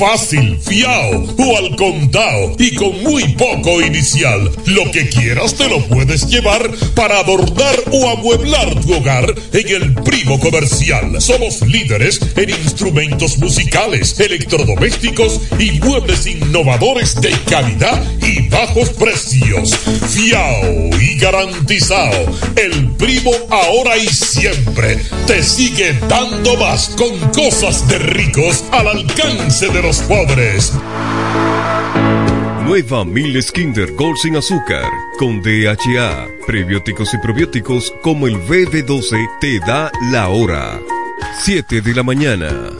Fácil, inicial. Lo que quieras te lo puedes llevar para adornar o amueblar tu hogar en el Primo Comercial. Somos líderes en instrumentos musicales, electrodomésticos y muebles innovadores de calidad y bajos precios. Fiao y garantizado. El Primo ahora y siempre te sigue dando más con cosas de ricos al alcance de los pobres. Nueva Miles Kinder Gold sin azúcar, con DHA, prebióticos y probióticos como el BB12 te da la hora. 7 de la mañana.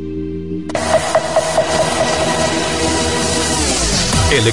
El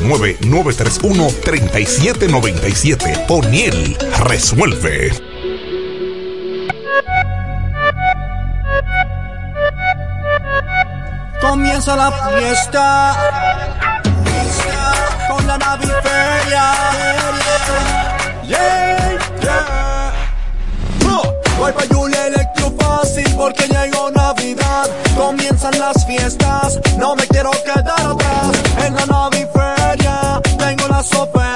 809-931-3797. O'Neill resuelve. Comienza la fiesta con la naviferia. Yeah, yeah. Pa' Julia Electro Fácil porque llegó Navidad. Comienzan las fiestas, no me quiero quedar atrás. En la naviferia tengo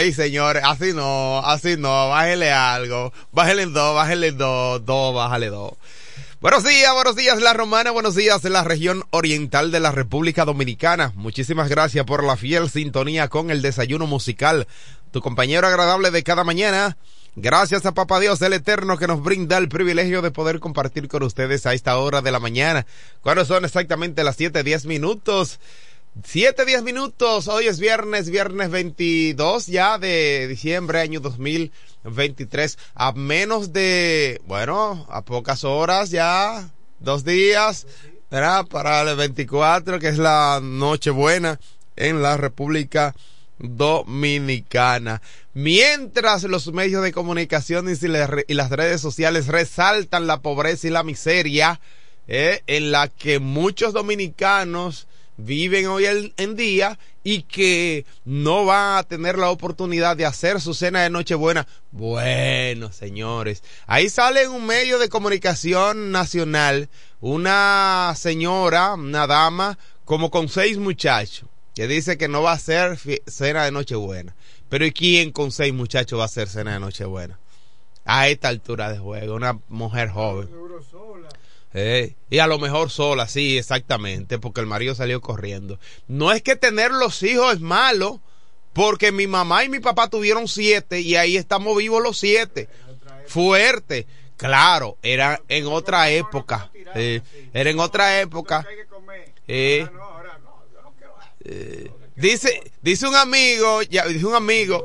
Ay, señor, así no, así no, bájele algo, bájele dos, bájele dos, dos, bájale dos. Buenos días, buenos días La Romana, buenos días la región oriental de la República Dominicana. Muchísimas gracias por la fiel sintonía con el desayuno musical, tu compañero agradable de cada mañana. Gracias a Papá Dios el Eterno que nos brinda el privilegio de poder compartir con ustedes a esta hora de la mañana, cuando son exactamente las siete diez minutos 7, 10 minutos. Hoy es viernes, viernes 22 ya de diciembre, año 2023. A menos de, bueno, a pocas horas ya, dos días. Para el 24, que es la Nochebuena en la República Dominicana. Mientras los medios de comunicación y las redes sociales resaltan la pobreza y la miseria eh, en la que muchos dominicanos viven hoy en día y que no van a tener la oportunidad de hacer su cena de Nochebuena. Bueno, señores, ahí sale en un medio de comunicación nacional una señora, una dama, como con seis muchachos que dice que no va a ser cena de Nochebuena. Pero ¿y quién con seis muchachos va a hacer cena de Nochebuena? A esta altura de juego, una mujer joven. Eh, y a lo mejor sola, sí, exactamente, porque el marido salió corriendo. No es que tener los hijos es malo, porque mi mamá y mi papá tuvieron siete y ahí estamos vivos los siete. Fuerte. Claro, era en otra época. Era en otra época. Eh, dice, dice un amigo, ya, dice un amigo,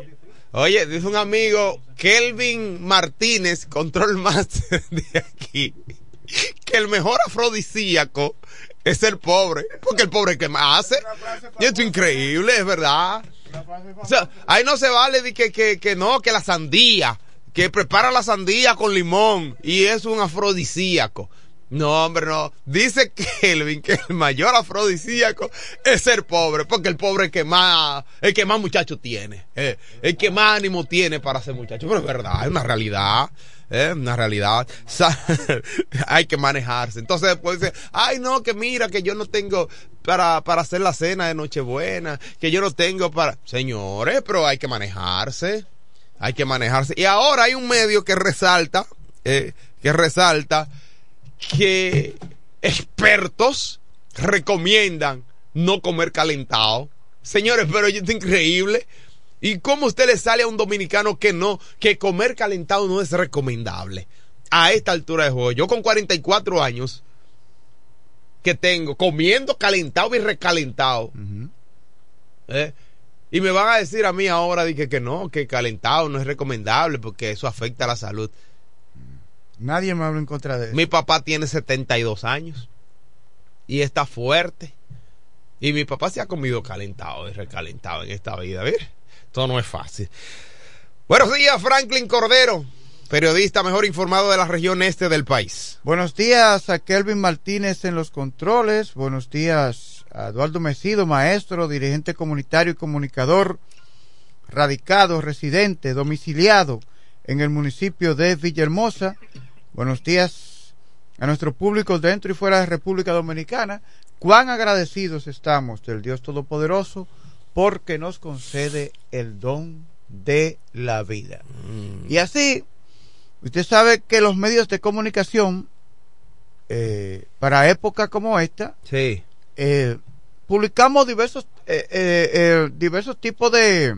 oye, dice un amigo, Kelvin Martínez, control master de aquí, que el mejor afrodisíaco es el pobre, porque el pobre que más hace. Y esto es increíble, es verdad. O sea, ahí no se vale de que, que, que no, que la sandía, que prepara la sandía con limón y es un afrodisíaco. No, hombre, no. Dice Kelvin que el mayor afrodisíaco es ser pobre, porque el pobre es que más, el que más muchacho tiene, eh, el que más ánimo tiene para ser muchacho. Pero es verdad, es una realidad, es una realidad. hay que manejarse. Entonces después dice, ay no, que mira, que yo no tengo para, para hacer la cena de Nochebuena, que yo no tengo para... Señores, pero hay que manejarse, hay que manejarse. Y ahora hay un medio que resalta, eh, que resalta que expertos recomiendan no comer calentado. Señores, pero es increíble. ¿Y cómo usted le sale a un dominicano que no, que comer calentado no es recomendable? A esta altura de juego. Yo con 44 años que tengo, comiendo calentado y recalentado. ¿eh? Y me van a decir a mí ahora que, que no, que calentado no es recomendable porque eso afecta a la salud. Nadie me habla en contra de eso. Mi papá tiene 72 años y está fuerte. Y mi papá se ha comido calentado y recalentado en esta vida. ver Esto no es fácil. Buenos días, Franklin Cordero, periodista mejor informado de la región este del país. Buenos días a Kelvin Martínez en los controles. Buenos días a Eduardo Mesido, maestro, dirigente comunitario y comunicador, radicado, residente, domiciliado en el municipio de Villahermosa. Buenos días a nuestro público dentro y fuera de República Dominicana. Cuán agradecidos estamos del Dios Todopoderoso porque nos concede el don de la vida. Mm. Y así, usted sabe que los medios de comunicación, eh, para épocas como esta, sí. Eh, publicamos diversos, eh, diversos tipos de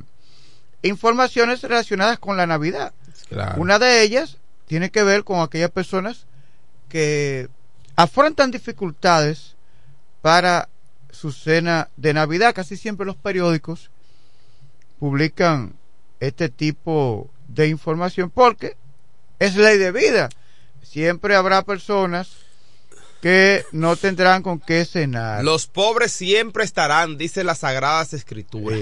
informaciones relacionadas con la Navidad. Una de ellas tiene que ver con aquellas personas que afrontan dificultades para su cena de Navidad. Casi siempre los periódicos publican este tipo de información porque es ley de vida. Siempre habrá personas que no tendrán con qué cenar. Los pobres siempre estarán, dice las Sagradas Escrituras.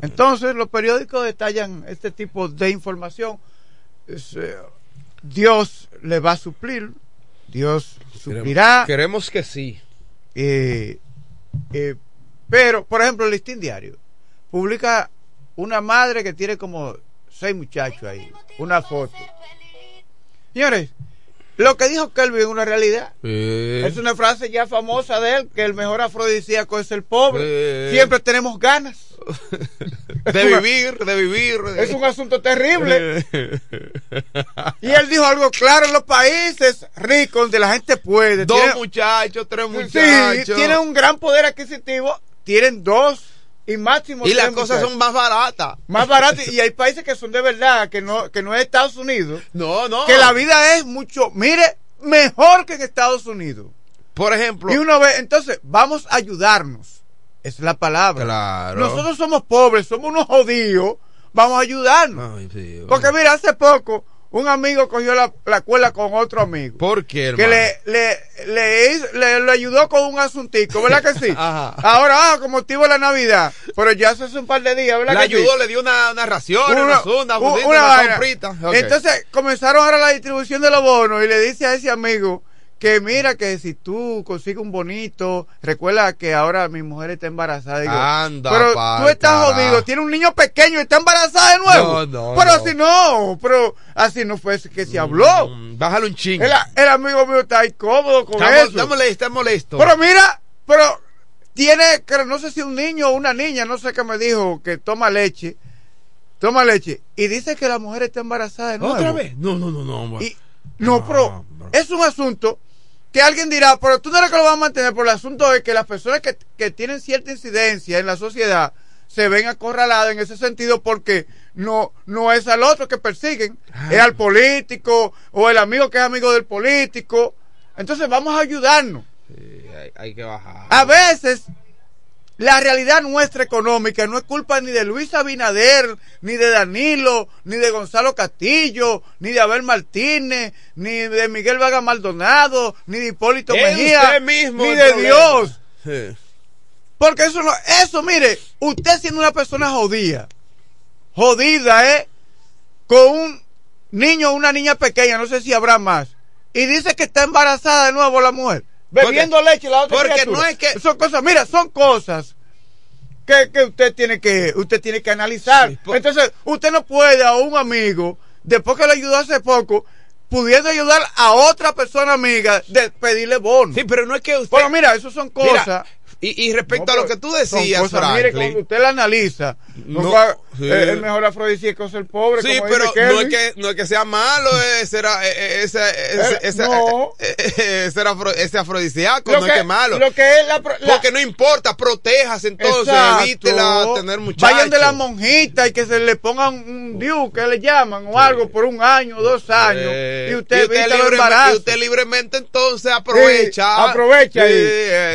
Entonces los periódicos detallan este tipo de información eh, Dios le va a suplir, Dios suplirá. Queremos, que sí. Eh, eh, pero, por ejemplo, el listín diario publica una madre que tiene como seis muchachos ahí, una foto. Señores, lo que dijo Kelvin es una realidad. Es una frase ya famosa de él, que el mejor afrodisíaco es el pobre. Siempre tenemos ganas. de vivir, de vivir. Es un asunto terrible. y él dijo algo claro, en los países ricos donde la gente puede. Dos muchachos, tres muchachos. Sí, tienen un gran poder adquisitivo, tienen dos y máximo. Y las cosas son más baratas. Más baratas. y hay países que son de verdad, que no, que no es Estados Unidos. No, no. Que la vida es mucho, mire, mejor que en Estados Unidos. Por ejemplo. Y uno ve, entonces, vamos a ayudarnos. es la palabra. Claro. Nosotros somos pobres, somos unos jodidos, vamos a ayudarnos. Porque mira, hace poco un amigo cogió la, la cuela con otro amigo. ¿Por qué, Que hermano? le, le, le, hizo- le- le ayudó con un asuntico, ¿verdad que sí? Ajá. Ahora, ah, con motivo de la Navidad. Pero ya hace un par de días, ¿verdad Le que ayudó, sí? le dio una, una ración, Una- una, una, u- una, una. Entonces comenzaron ahora la distribución de los bonos y le dice a ese amigo que mira que si tú consigues un bonito, recuerda que ahora mi mujer está embarazada. Digo, Anda pero pa'l tú estás jodido, tiene un niño pequeño y está embarazada de nuevo. No, no, pero no. así no, pero así no fue que se habló. Mm, Bájale un ching. El, el amigo mío está incómodo con Está, eso. está molesto, está molesto. Pero mira, pero tiene, no sé si un niño o una niña, no sé qué me dijo, que toma leche, toma leche, y dice que la mujer está embarazada de nuevo. ¿Otra vez? No, no, no, no. Y- no, pero es un asunto que alguien dirá, pero tú no eres que lo vas a mantener, por el asunto es que las personas que, que tienen cierta incidencia en la sociedad se ven acorraladas en ese sentido porque no, no es al otro que persiguen, es al político o el amigo que es amigo del político. Entonces vamos a ayudarnos. Sí, hay, hay que bajar. A veces la realidad nuestra económica no es culpa ni de Luis Abinader, ni de Danilo, ni de Gonzalo Castillo, ni de Abel Martínez, ni de Miguel Vaga Maldonado, ni de Hipólito Mejía, mismo ni de. Dios. Sí. Porque eso no, eso mire, usted siendo una persona jodida, jodida, ¿eh? Con un niño o una niña pequeña, no sé si habrá más, y dice que está embarazada de nuevo la mujer, bebiendo leche la otra porque criatura. no es que- Son cosas, mira, son cosas que, que usted tiene que, usted tiene que analizar. Entonces, usted no puede a un amigo, después que le ayudó hace poco, pudiendo ayudar a otra persona amiga, de pedirle bono. Sí, pero no es que usted... Bueno, mira, eso son Mira, cosas. y, y respecto No, a lo que tú decías, cosas, mire, Franklin, cuando usted la analiza, No, no, sí. eh, el mejor afrodisíaco es el pobre. Sí, como pero dice no es, que, no es que sea malo ese, era, eh, eh, ese, ese, Eh, ese, no. eh, eh, ese, afro- ese afrodisíaco, no que- es que es malo. lo que es la pro- la- Porque no importa, protejas entonces, evítela tener muchachos. Vayan de la monjita y que se le pongan un diu que le llaman o algo por un año o dos años Eh, y usted, evita los libre- embarazos. y usted libremente entonces aprovecha. Aprovecha ahí.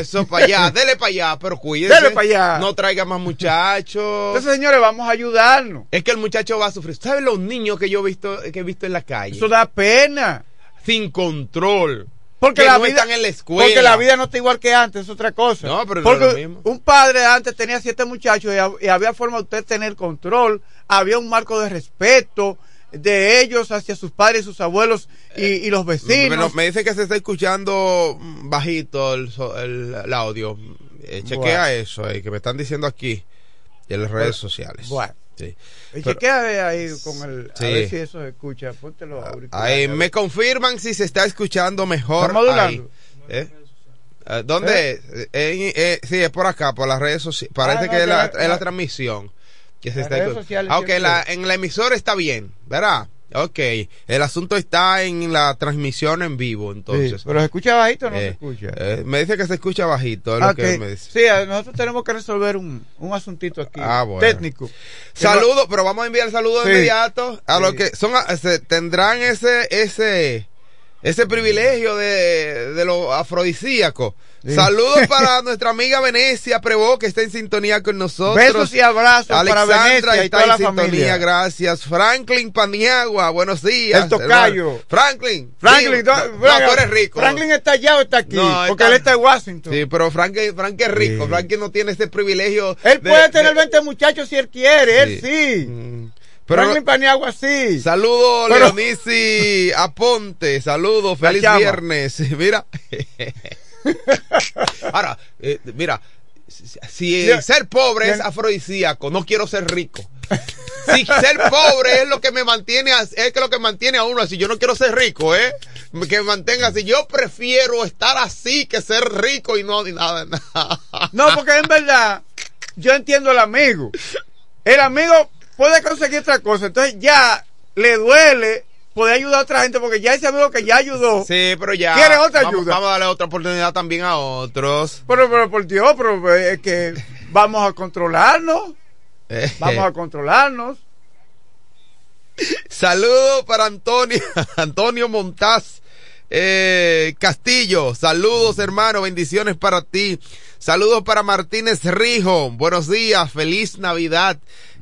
eso para allá, dele para allá, pero cuídese. Dele pa' allá. No traiga más muchachos. Entonces, señores, vamos a ayudarnos. es que el muchacho va a sufrir. ¿Sabes los niños que yo he visto, que he visto en la calle? Eso da pena. Sin control. Porque que la no vida están en la escuela. Porque la vida no está igual que antes, es otra cosa. No, pero no porque es lo mismo. un padre antes tenía siete muchachos y, hab- y había forma de usted tener control, había un marco de respeto de ellos hacia sus padres sus abuelos y, y los vecinos. Me dice que se está escuchando bajito el, el, el audio. Eh, chequea Bueno. eso, eh, que me están diciendo aquí en las redes sociales. bueno. Sí. Y Pero- chequea ahí con el. Sí. A ver si eso se escucha. Ponte los auriculares. Ahí me confirman si se está escuchando mejor. Ahí. ¿Eh? Eh, ¿Dónde? Eh, eh, eh, sí, es por acá, por las redes sociales. Parece Ah, no, que es la, la- la transmisión. Que se está redes escu- sociales Ah, ok, la, en la emisora está bien, ¿verdad? Ok, el asunto está en la transmisión en vivo, entonces. Sí, pero se escucha bajito o no se Eh, escucha. eh, me dice que se escucha bajito, es lo Ah, que me dice. Sí, nosotros tenemos que resolver un, un asuntito aquí. Ah, bueno. Técnico. Saludos, pero vamos a enviar saludos de inmediato a Sí. los que son se- tendrán ese ese ese privilegio de, de lo afrodisíaco. Sí. Saludos para nuestra amiga Venecia Prevo que está en sintonía con nosotros. Besos y abrazos para Alexandra Venecia y está toda en la sintonía, familia. gracias. Franklin Paniagua, buenos días. El tocayo. Franklin. Franklin, sí, no, no, no, Franklin- tú eres rico. Franklin está allá o está aquí. No, porque está- él está en Washington. Sí, pero Franklin, Franklin es rico. Franklin no tiene ese privilegio. Él de- puede tener de- 20 muchachos si él quiere, él Sí. Mm. Pero- Franklin Paniagua sí. Saludos, Leonisi Aponte. Saludos, feliz viernes. Mira. Ahora, eh, mira, si- ser pobre es afrodisíaco, no quiero ser rico. Si ser pobre es lo que me mantiene, es que lo que mantiene a uno así. Yo no quiero ser rico, ¿eh? Que me mantenga así. Yo prefiero estar así que ser rico y no ni nada, nada. No, porque en verdad, yo entiendo al amigo. El amigo puede conseguir otra cosa. Entonces ya le duele poder ayudar a otra gente porque ya ese amigo que ya ayudó. Sí, pero ya. ¿Quiere otra vamos, ayuda? Vamos a darle otra oportunidad también a otros. Pero, pero por Dios, pero eh, es que vamos a controlarnos. Eh, Vamos a controlarnos. Saludos para Antonio, Antonio Montaz eh, Castillo. Saludos, hermano. Bendiciones para ti. Saludos para Martínez Rijo. Buenos días, feliz Navidad.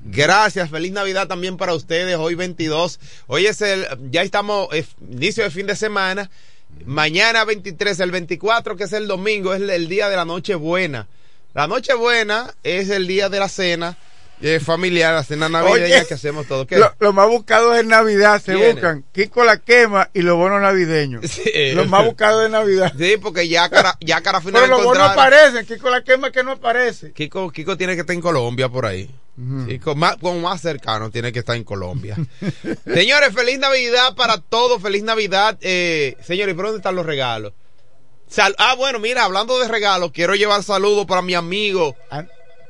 Gracias, feliz Navidad también para ustedes. Hoy 22. Hoy es el, ya estamos, inicio de fin de semana. Mañana 23, el 24, que es el domingo, es el, día de la Nochebuena. La Nochebuena es el día de la cena eh, familiar, la cena navideña que hacemos todo. ¿Qué? Lo, lo más buscado en Navidad se buscan Kiko la quema y los bonos navideños. Sí. Los más buscados de Navidad. Sí, porque ya cara, ya cara final Pero los bonos aparecen, Kiko la quema que no aparece. Kiko, Kiko tiene que estar en Colombia por ahí. Más, como más cercano, tiene que estar en Colombia. señores, feliz Navidad para todos. Feliz Navidad. Eh, señores, ¿por dónde están los regalos? Sal- ah, bueno, mira, hablando de regalos, quiero llevar saludos para mi amigo,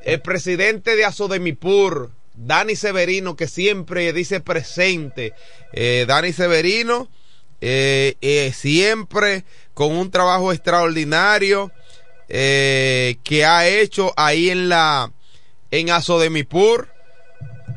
el presidente de Asodemipur, Dani Severino, que siempre dice presente. Eh, Dani Severino, eh, eh, siempre con un trabajo extraordinario que ha hecho ahí en la en Asodemipur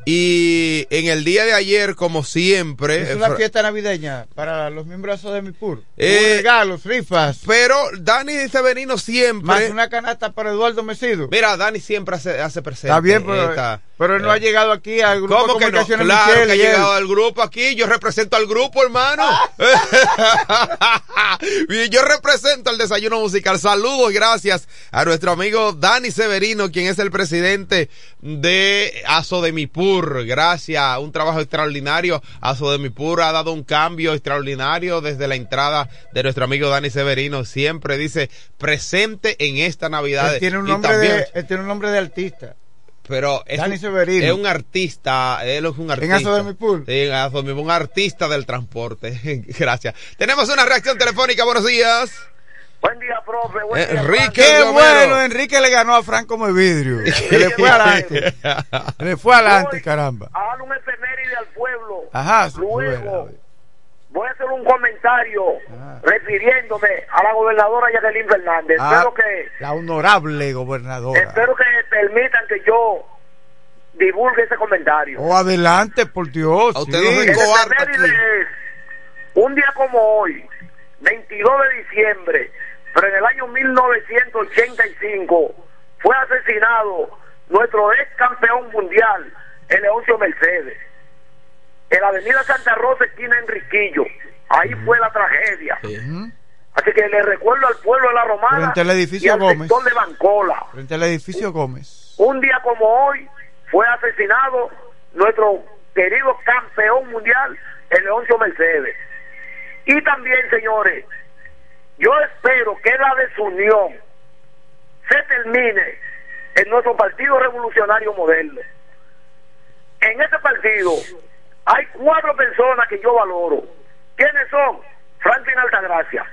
y en el día de ayer como siempre Es una fiesta navideña para los miembros de mi PUR. Eh, regalos, rifas. pero Dani Severino siempre Más una canasta para Eduardo Mesido. mira Dani siempre hace, hace presente Está bien, pero, esta- pero él no eh, ha llegado aquí al grupo ¿Cómo de que no? comunicaciones Claro Michelle que ha llegado al grupo aquí. Yo represento al grupo, hermano. Yo represento al desayuno musical. Saludos gracias a nuestro amigo Dani Severino, quien es el presidente de Asodemipur. Gracias, un trabajo extraordinario. Asodemipur ha dado un cambio extraordinario desde la entrada de nuestro amigo Dani Severino. Siempre dice presente en esta Navidad. Él tiene un nombre también- de, él tiene un nombre de artista. Pero es, Dani un- Severino. es un artista, él es un artista. Asodemipur. Sí, en Asodemipur, un artista del transporte. Gracias. Tenemos una reacción telefónica, buenos días. Buen día, profe. Buen día, Enrique Qué bueno, Enrique le ganó a Franco Vidrio. Que le fue adelante. Le fue adelante, caramba. A un efeméride al pueblo. Ajá, Luego, voy a hacer un comentario refiriéndome a la gobernadora Jacqueline Fernández. Ah, Espero que la honorable gobernadora. espero que permitan que yo divulgue ese comentario. Oh, adelante, por Dios. usted sí. no es un día como hoy, 22 de diciembre, pero en el año 1985 fue asesinado nuestro ex campeón mundial, el Leoncio Mercedes, en la avenida Santa Rosa, esquina Enriquillo. Ahí fue la tragedia. Así que le recuerdo al pueblo de la Romana Frente al edificio y al Gómez. sector de Bancola. Frente al edificio Gómez. Un día como hoy fue asesinado nuestro querido campeón mundial, el Leoncio Mercedes. Y también, señores, yo espero que la desunión se termine en nuestro Partido Revolucionario Moderno. En este partido hay cuatro personas que yo valoro. ¿Quiénes son? Franklin Altagracia,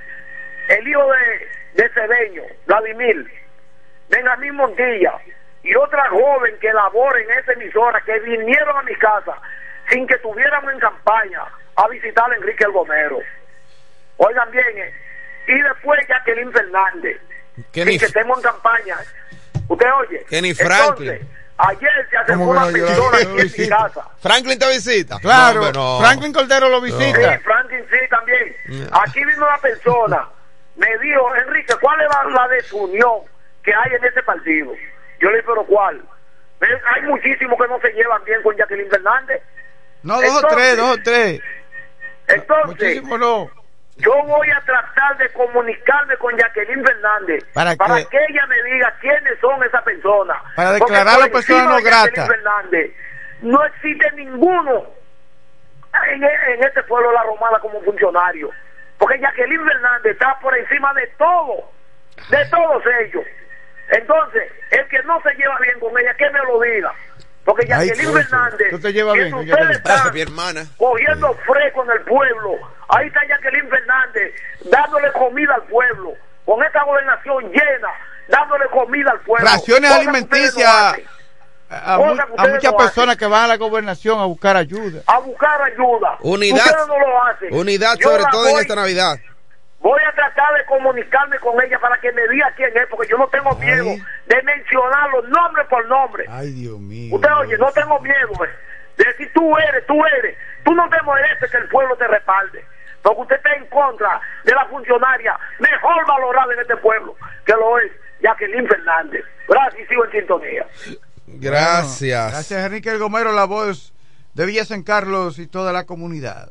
el hijo de, de Cedeño, Vladimir, Benjamín Montilla y otra joven que labora en esa emisora que vinieron a mi casa sin que estuviéramos en campaña a visitar a Enrique El Gomero. Oigan bien, eh, y después Jacqueline Fernández, sin que estemos en campaña. ¿Usted oye? Kenny Entonces, Franklin. Ayer se acercó ¿Cómo que una persona aquí en mi casa. Franklin te visita. Claro, No, hombre, no. Franklin Cordero lo Sí, visita. Franklin sí también. Aquí vino una persona, me dijo, Enrique, ¿cuál es la, desunión que hay en ese partido? Yo le dije, pero ¿cuál? Hay muchísimos que no se llevan bien con Jacqueline Fernández. No, dos o tres, dos o tres. Entonces, Muchísimo no. Yo voy a tratar de comunicarme con Jacqueline Fernández ¿Para que ella me diga quiénes son esas personas. Para declararlo por persona no grata. Fernández, no existe ninguno en, en este pueblo de la Romana como funcionario. Porque Jacqueline Fernández está por encima de todo, de todos ellos. Entonces, el que no se lleva bien con ella, que me lo diga. Porque Jacqueline Fernández, tú te llevas bien ustedes están mi hermana. cogiendo fresco en el pueblo. Ahí está Jacqueline Fernández dándole comida al pueblo. Con esta gobernación llena, dándole comida al pueblo. Raciones alimenticias a, muchas no personas que van a la gobernación a buscar ayuda. A buscar ayuda. Unidad. Ustedes no lo hacen. Unidad sobre todo en esta Navidad. Voy a tratar de comunicarme con ella para que me diga quién es, porque yo no tengo miedo de mencionarlo nombre por nombre. Ay, Dios mío. Usted oye, no tengo miedo eh, de decir tú eres, tú eres. Tú no te mereces que el pueblo te respalde. Porque usted está en contra de la funcionaria mejor valorada en este pueblo, que lo es Jacqueline Fernández. Gracias, sigo en sintonía. Gracias. gracias, Enrique El Gomero, la voz de Villa San Carlos y toda la comunidad.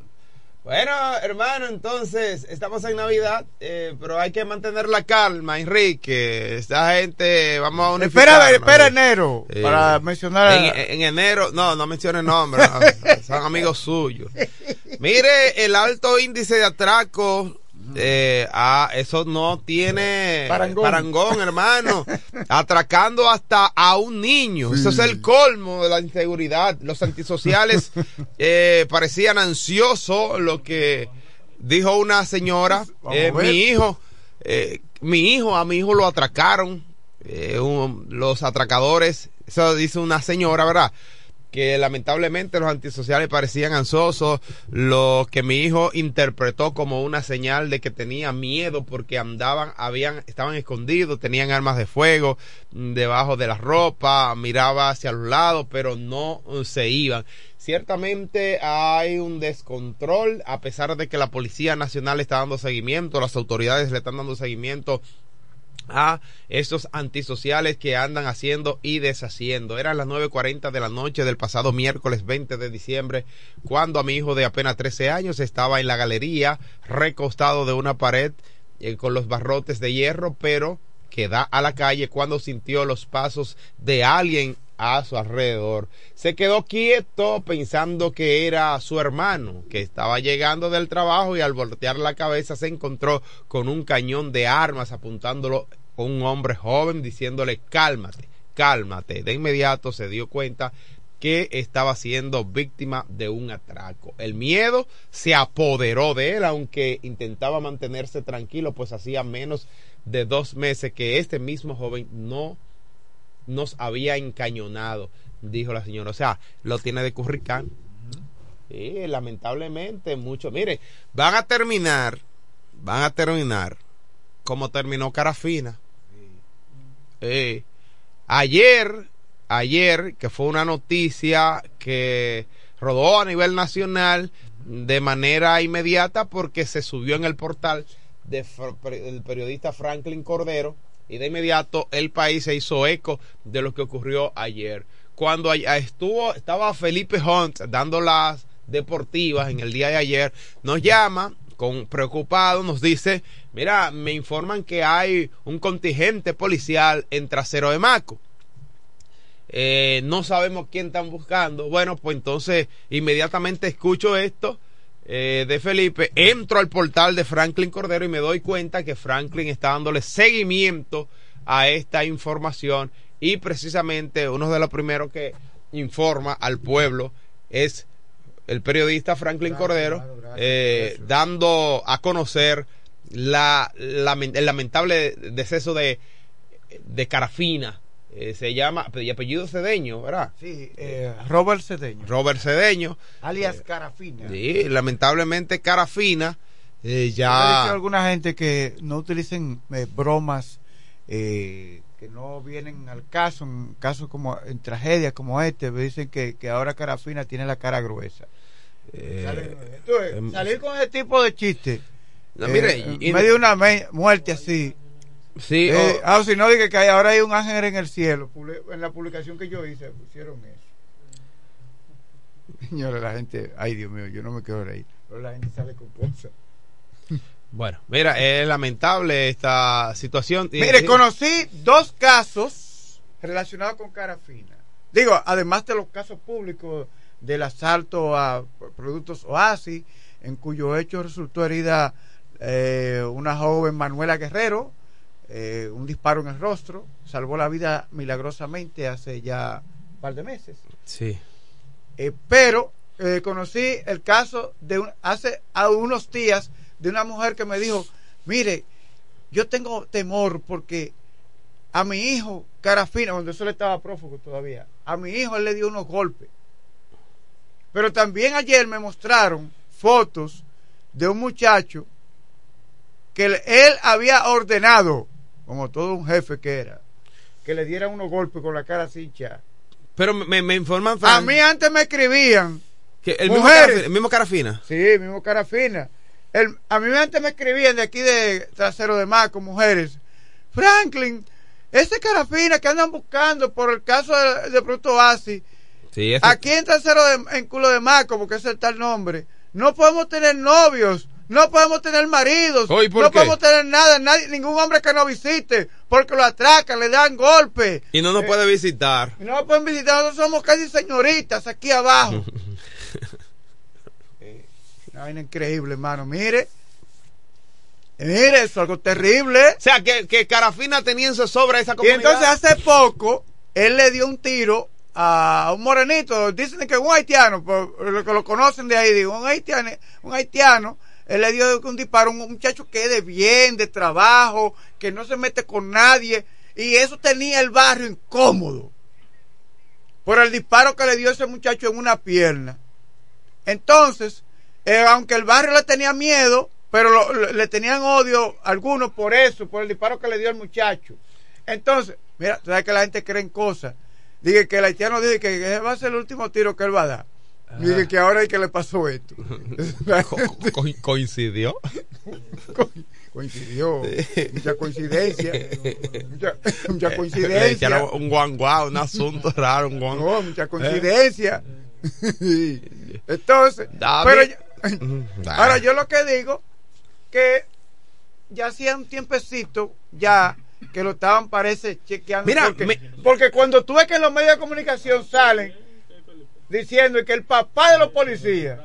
Bueno, hermano, entonces estamos en Navidad, eh, pero hay que mantener la calma, Enrique. Esta gente, vamos a unificar. Espera, espera enero para mencionar. En, en enero, no, no mencione nombre, no, son amigos suyos. Mire, el alto índice de atraco, eh, ah, eso no tiene Parangón. hermano. Atracando hasta a un niño. Eso es el colmo de la inseguridad. Los antisociales eh, parecían ansiosos, lo que dijo una señora, eh, mi hijo, eh, mi hijo, a mi hijo lo atracaron, eh, un- los atracadores, eso dice una señora, ¿verdad? Que lamentablemente los antisociales parecían ansiosos, lo que mi hijo interpretó como una señal de que tenía miedo porque andaban, habían, estaban escondidos, tenían armas de fuego debajo de la ropa, miraba hacia los lados, pero no eh, se iban. Ciertamente hay un descontrol, a pesar de que la Policía Nacional está dando seguimiento, las autoridades le están dando seguimiento a estos antisociales que andan haciendo y deshaciendo. Eran las 9.40 de la noche del pasado miércoles 20 de diciembre, cuando a mi hijo de apenas 13 años estaba en la galería, recostado de una pared eh, con los barrotes de hierro, pero que da a la calle cuando sintió los pasos de alguien a su alrededor. Se quedó quieto pensando que era su hermano, que estaba llegando del trabajo y al voltear la cabeza se encontró con un cañón de armas apuntándolo a un hombre joven diciéndole cálmate, cálmate. De inmediato se dio cuenta que estaba siendo víctima de un atraco. El miedo se apoderó de él, aunque intentaba mantenerse tranquilo, pues hacía menos de dos meses que este mismo joven no nos había encañonado, dijo la señora. O sea, lo tiene de curricán. Sí, lamentablemente, mucho. Mire, van a terminar, van a terminar como terminó Carafina. Eh, ayer, ayer, que fue una noticia que rodó a nivel nacional de manera inmediata porque se subió en el portal de, del periodista Franklin Cordero y de inmediato el país se hizo eco de lo que ocurrió ayer. Cuando estuvo, estaba Felipe Hunt dando las deportivas en el día de ayer, nos llama con preocupado, nos dice, mira, me informan que hay un contingente policial en trasero de Maco. Eh, no sabemos quién están buscando. Bueno, pues entonces inmediatamente escucho esto eh, de Felipe, entro al portal de Franklin Cordero y me doy cuenta que Franklin está dándole seguimiento a esta información y precisamente uno de los primeros que informa al pueblo es el periodista Franklin Cordero, eh, dando a conocer la, el lamentable deceso de, de Carafina. Eh, se llama, y apellido Cedeño, ¿verdad? Sí, eh, Robert Cedeño. Robert Cedeño. Alias Carafina. Sí, lamentablemente Carafina eh, ya... a alguna gente que no utilicen eh, bromas eh, que no vienen al caso, en casos como en tragedias como este, me dicen que, que ahora Carafina tiene la cara gruesa. Entonces, em- salir con ese tipo de chiste, No, eh, mire, en y- medio de una muerte así. Sí, eh, o- ah, si no, dije que hay- ahora hay un ángel en el cielo. En la publicación que yo hice pusieron eso. Señores, la gente, ay Dios mío, yo no me quiero reír, pero la gente sale con cosas. Bueno, mira, es lamentable esta situación. Mire, conocí dos casos relacionados con Carafina. Digo, además de los casos públicos del asalto a productos Oasis, en cuyo hecho resultó herida eh, una joven Manuela Guerrero, eh, un disparo en el rostro, salvó la vida milagrosamente hace ya un par de meses. Sí. Eh, pero eh, conocí el caso de un- hace a unos días de una mujer que me dijo, mire, yo tengo temor porque a mi hijo, Carafina, cuando eso le estaba prófugo todavía, a mi hijo él le dio unos golpes. Pero también ayer me mostraron fotos de un muchacho que él- él había ordenado, como todo un jefe que era, que le dieran unos golpes con la cara así hinchada. Pero me, me informan, A mí antes me escribían que el mismo, mujeres. Carafina, el mismo Carafina. Sí, mismo cara fina. El, a mí antes me escribían de aquí de Trasero de Maco, mujeres. Franklin, ese carafina que andan buscando por el caso de, de Bruto Asi, Sí, ese- aquí en trasero de, en culo de Marco, porque ese es el tal nombre, no podemos tener novios, no podemos tener maridos, Oye, ¿por no qué? podemos tener nada, nadie, ningún hombre que nos visite, porque lo atracan, le dan golpes. Y no nos puede visitar. Y no nos pueden visitar, nosotros somos casi señoritas aquí abajo. Una vaina increíble, hermano. Mire. Mire, eso es algo terrible. O sea, que, que Carafina tenía en su sobra esa Y comunidad. entonces hace poco, él le dio un tiro a un morenito, dicen que es un haitiano, por lo que lo conocen de ahí, digo, un haitiano, un haitiano, él le dio un disparo a un muchacho que es de bien, de trabajo, que no se mete con nadie, y eso tenía el barrio incómodo por el disparo que le dio ese muchacho en una pierna. Entonces, eh, aunque el barrio le tenía miedo, pero le tenían odio algunos por eso, por el disparo que le dio el muchacho. Entonces, mira, sabes que la gente cree en cosas. Dije que el haitiano dice que ese va a ser el último tiro que él va a dar. Dije que ahora es que le pasó esto. Co- coincidió. Coincidió. Mucha coincidencia. Mucha, mucha Le coincidencia. echaron un guan guau, un asunto raro, un guan. No, mucha coincidencia. Entonces, David. pero yo- ahora yo lo que digo que ya hacía un tiempecito ya que lo estaban parece chequeando Mira, porque, me- porque cuando tú ves que en los medios de comunicación salen diciendo que el papá de los policías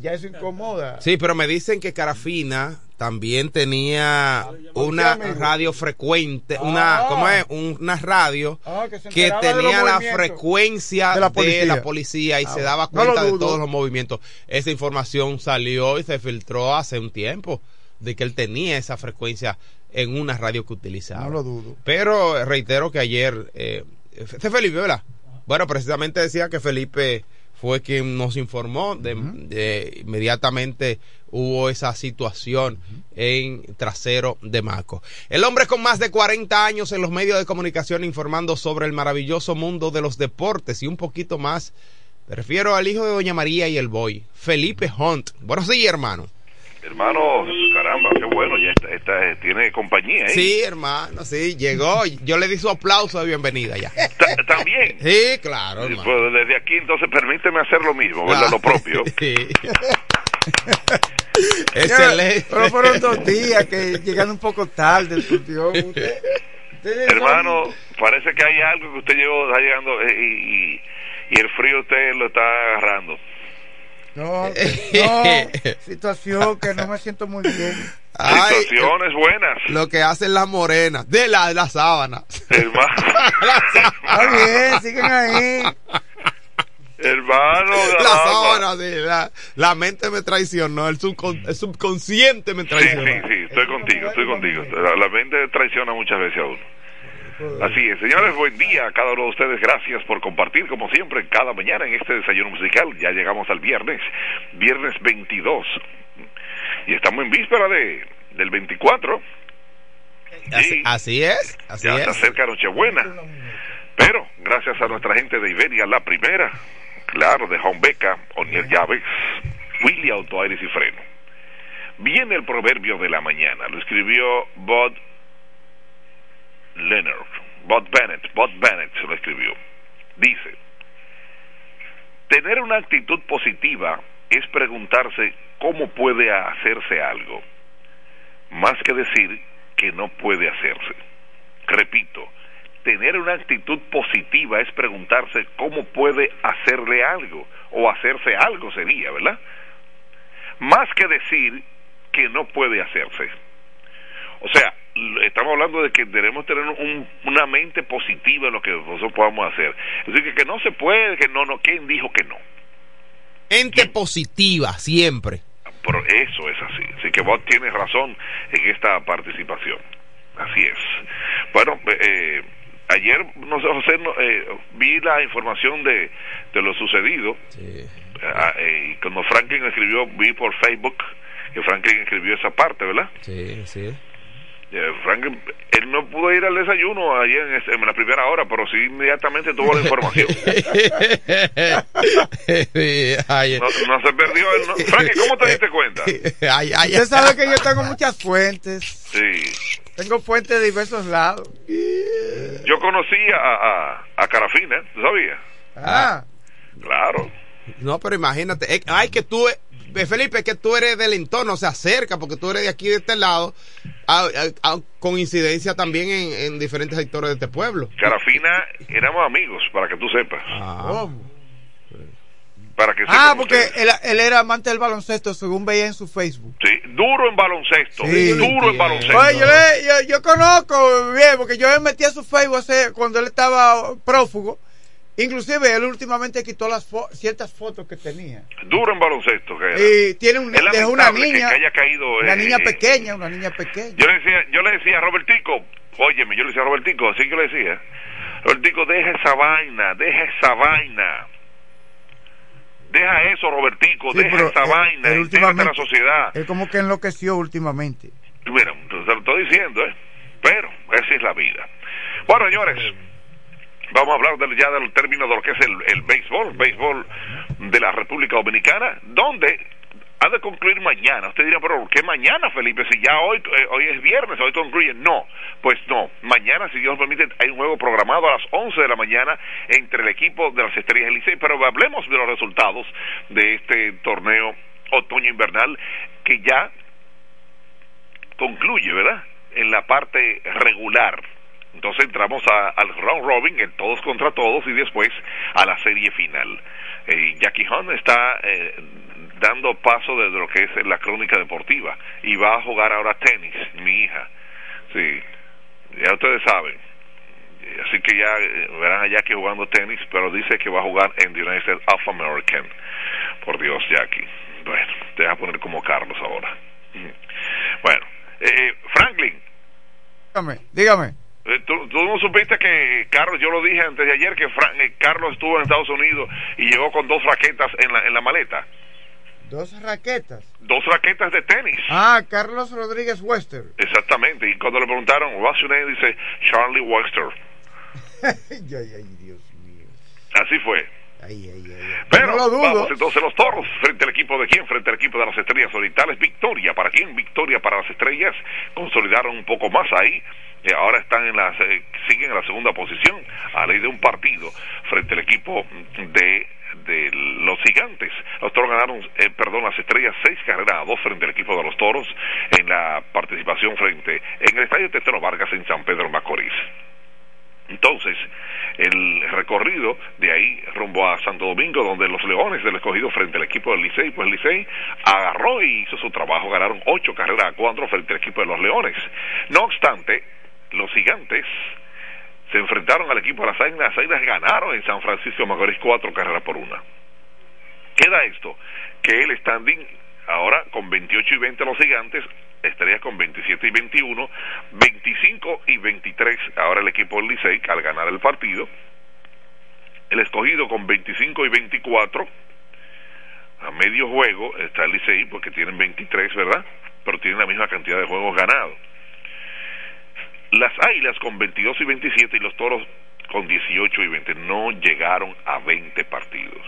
ya eso incomoda. Sí, pero me dicen que Carafina también tenía una radio frecuente, una, Ah. ¿cómo es? Una radio Ah, que se tenía la frecuencia de la policía. policía y Ah, se daba cuenta de todos los movimientos. Esa información salió y se filtró hace un tiempo de que él tenía esa frecuencia en una radio que utilizaba. No lo dudo. Pero eh, reitero que ayer, eh, este Felipe, ¿verdad? Bueno, precisamente decía que Felipe fue quien nos informó de, de- inmediatamente hubo esa situación en trasero de Maco. El hombre con más de 40 años en los medios de comunicación informando sobre el maravilloso mundo de los deportes y un poquito más. Me refiero al hijo de Doña María y el boy, Felipe Hunt. Buenos días, hermano. Hermano, caramba, qué bueno, ya está, está- tiene compañía, ¿eh? Sí, hermano, sí, llegó. Yo le di su aplauso de bienvenida ya. Ta- También. Sí, claro, hermano. pues desde aquí, entonces, permíteme hacer lo mismo, ¿verdad? Ah, Lo propio. sí. Excelente. Pero fueron dos días que llegando un poco tarde. Usted- ustedes son- Hermano, parece que hay algo que usted llegó, está llegando eh, y, y, y el frío usted lo está agarrando. No, no, situación que no me siento muy bien. Ay, Situaciones buenas. lo que hacen las morenas, de la, de la sábana. Hermano, Está bien, siguen ahí. hermano, La sábana, sí, la, la mente me traicionó, el, subcon- el subconsciente me Sí, traicionó. sí, sí, estoy contigo, estoy contigo. La, la mente traiciona muchas veces a uno. Así es, señores, buen día a cada uno de ustedes. Gracias por compartir, como siempre, cada mañana en este desayuno musical. Ya llegamos al viernes, viernes 22. Y estamos en víspera de, del 24. Así, así es, así ya se es. acerca Nochebuena. Pero, gracias a nuestra gente de Iberia, la primera, claro, de Beca, Oniel Llaves, Willy Auto Aires y Freno. Viene el proverbio de la mañana, lo escribió Bud Leonard, Bud Bennett, Bud Bennett se lo escribió. Dice, tener una actitud positiva es preguntarse cómo puede hacerse algo, más que decir que no puede hacerse. Repito, tener una actitud positiva es preguntarse cómo puede hacerle algo o hacerse algo sería, ¿verdad? Más que decir que no puede hacerse. O sea, estamos hablando de que debemos tener un- una mente positiva en lo que nosotros podamos hacer. Es decir, que, que no se puede, que no, no, ¿quién dijo que no? Ente positiva, siempre. Pero eso es así. Así que vos tienes razón en esta participación. Así es. Bueno, eh, ayer, no sé, José, no, eh, vi la información de, de lo sucedido. Ah, eh, y cuando Franklin escribió, vi por Facebook que Franklin escribió esa parte, ¿verdad? Sí, sí. Eh, Franklin, él no pudo ir al desayuno ayer en, ese- en la primera hora, pero sí inmediatamente tuvo la información. No, no se perdió. él, ¿no? Franklin, ¿cómo te diste cuenta? ay, ay, Usted sabe que yo tengo muchas fuentes. Sí. Tengo fuentes de diversos lados. Yo conocí a, a, a Carafina, ¿tú sabías? Ah. Claro. No, pero imagínate, es- ay, que tú, eh, Felipe, que tú eres del entorno, o sea, cerca, porque tú eres de aquí, de este lado, a- a- a- con incidencia también en, en diferentes sectores de este pueblo. Carafina éramos amigos, para que tú sepas. ¿Cómo? Para que Ah, porque él, él era amante del baloncesto, según veía en su Facebook. Sí, duro en baloncesto. Sí. duro en baloncesto. Oye, yo, le- yo, yo conozco bien, porque yo me metí a su Facebook hace, cuando él estaba prófugo. Inclusive él últimamente quitó las fo- ciertas fotos que tenía. Duro en baloncesto. Que era. Y tiene un, Es una niña, que haya caído, una eh, niña eh, pequeña, una niña pequeña. Yo le decía, yo le decía a Robertico, óyeme, yo le decía a Robertico, así que le decía, Robertico, deja esa vaina, deja esa vaina. Deja eso, Robertico, Sí, deja pero esa él- vaina, él a la últimamente- sociedad. Él como que enloqueció últimamente. Mira, te lo estoy diciendo, ¿eh? Pero esa es la vida. Bueno, señores, vamos a hablar del- ya del término de lo que es el, el béisbol, béisbol de la República Dominicana, donde ha de concluir mañana. Usted dirá, pero ¿por qué mañana, Felipe? Si ya hoy, eh, hoy es viernes, hoy concluye. No, pues no. Mañana, si Dios permite, hay un juego programado a las 11 de la mañana entre el equipo de las Estrellas del Licey. Pero hablemos de los resultados de este torneo otoño-invernal que ya concluye, ¿verdad? En la parte regular. Entonces entramos a- al round robin, en todos contra todos, y después a la serie final. Eh, Jackie Hunt está eh, dando paso desde lo que es la crónica deportiva y va a jugar ahora tenis, mi hija. Sí, ya ustedes saben. Así que ya eh, verán a Jackie jugando tenis, pero dice que va a jugar en the United States of American. Por Dios, Jackie. Bueno, te vas a poner como Carlos ahora. Bueno, eh, Franklin, Dígame, dígame. Eh, ¿tú, tú no supiste que Carlos, yo lo dije antes de ayer, que Fran- eh, Carlos estuvo en Estados Unidos y llegó con dos raquetas en la, en la maleta? Dos raquetas. Dos raquetas de tenis. Ah, Carlos Rodríguez Wester. Exactamente. Y cuando le preguntaron, what's your name? Dice, Charlie Webster. ay, ay, ay, Dios mío. Así fue. Pero No lo dudo. vamos entonces los toros. Frente al equipo de quién, frente al equipo de las estrellas orientales, victoria para quién, victoria para las estrellas, consolidaron un poco más ahí, y ahora están en la, eh, siguen en la segunda posición, a ley de un partido, frente al equipo de, de los gigantes. Los toros ganaron, eh, perdón, las estrellas seis carreras a dos frente al equipo de los toros en la participación frente, en el estadio Tetero Vargas en San Pedro Macorís. Entonces, el recorrido de ahí rumbo a Santo Domingo, donde los Leones del escogido frente al equipo del Licey, pues Licey agarró y hizo su trabajo, ganaron ocho carreras a cuatro frente al equipo de los Leones. No obstante, los gigantes se enfrentaron al equipo de las Águilas, las ganaron en San Francisco de Macorís cuatro carreras por una. Queda esto, que el standing ahora con 28 y 20 los gigantes, Estrellas con 27 y 21, 25 y 23 ahora el equipo del Licey al ganar el partido, el escogido con 25 y 24, a medio juego está el Licey porque tienen 23, ¿verdad? Pero tienen la misma cantidad de juegos ganados. Las Águilas con 22 y 27 y los Toros con 18 y 20 no llegaron a 20 partidos.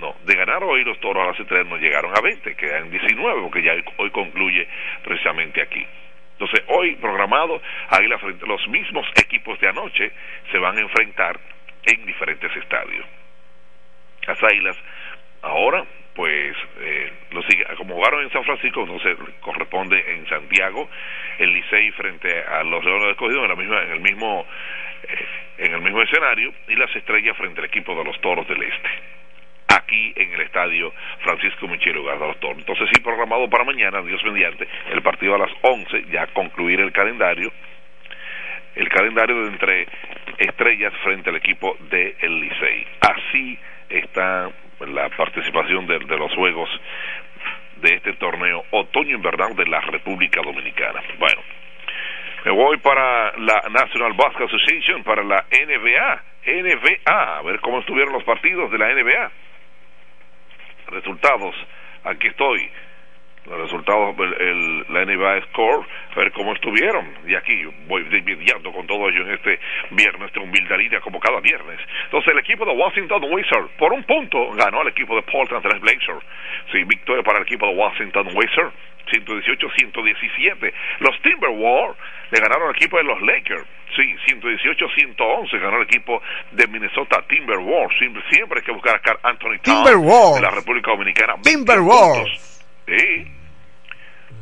No, de ganar hoy los toros a las estrellas no llegaron a 20, quedan 19, porque ya hoy concluye precisamente aquí. Entonces, hoy programado, Águila frente a los mismos equipos de anoche se van a enfrentar en diferentes estadios. Las Águilas, ahora, pues, eh, los, como jugaron en San Francisco, se corresponde en Santiago, el Licey frente a los Leones del Escogido en, la misma, en el mismo eh, en el mismo escenario y las estrellas frente al equipo de los Toros del Este aquí en el estadio Francisco Michelo Toros. Entonces sí, programado para mañana, Dios mediante, el partido a las 11, ya concluir el calendario, el calendario de entre estrellas frente al equipo de el Licey. Así está la participación de, de los juegos de este torneo otoño-invernal de la República Dominicana. Bueno, me voy para la National Basketball Association, para la NBA. NBA, a ver cómo estuvieron los partidos de la NBA resultados. Aquí estoy. Los resultados, el, el- la NBA Score, a ver cómo estuvieron. Y aquí voy dividiendo con todo ello en este viernes de humilde línea, como cada viernes. Entonces, el equipo de Washington Wizards, por un punto, ganó al equipo de Portland Trail Blazers. Sí, victoria para el equipo de Washington Wizards. 118-117. Los Timberwolves le ganaron al equipo de los Lakers. Sí, 118-111 ganó el equipo de Minnesota Timberwolves. Siempre, siempre hay que buscar a Anthony Timberwolves. de la República Dominicana. 21 Timberwolves. Sí.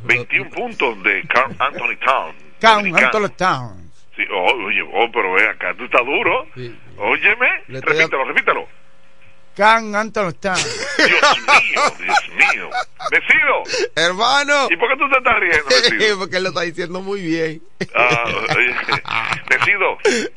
21 puntos de Carl Anthony Towns. Count dominicano. Anthony Towns. Sí, oh, oye, oh, pero ve acá, tú estás duro. Óyeme, Le estoy repítelo, repítelo. Count Anthony Towns. Dios mío, Dios mío. Vecido. Hermano. ¿Y por qué tú te estás riendo, vecido? Porque él lo está diciendo muy bien. Ah,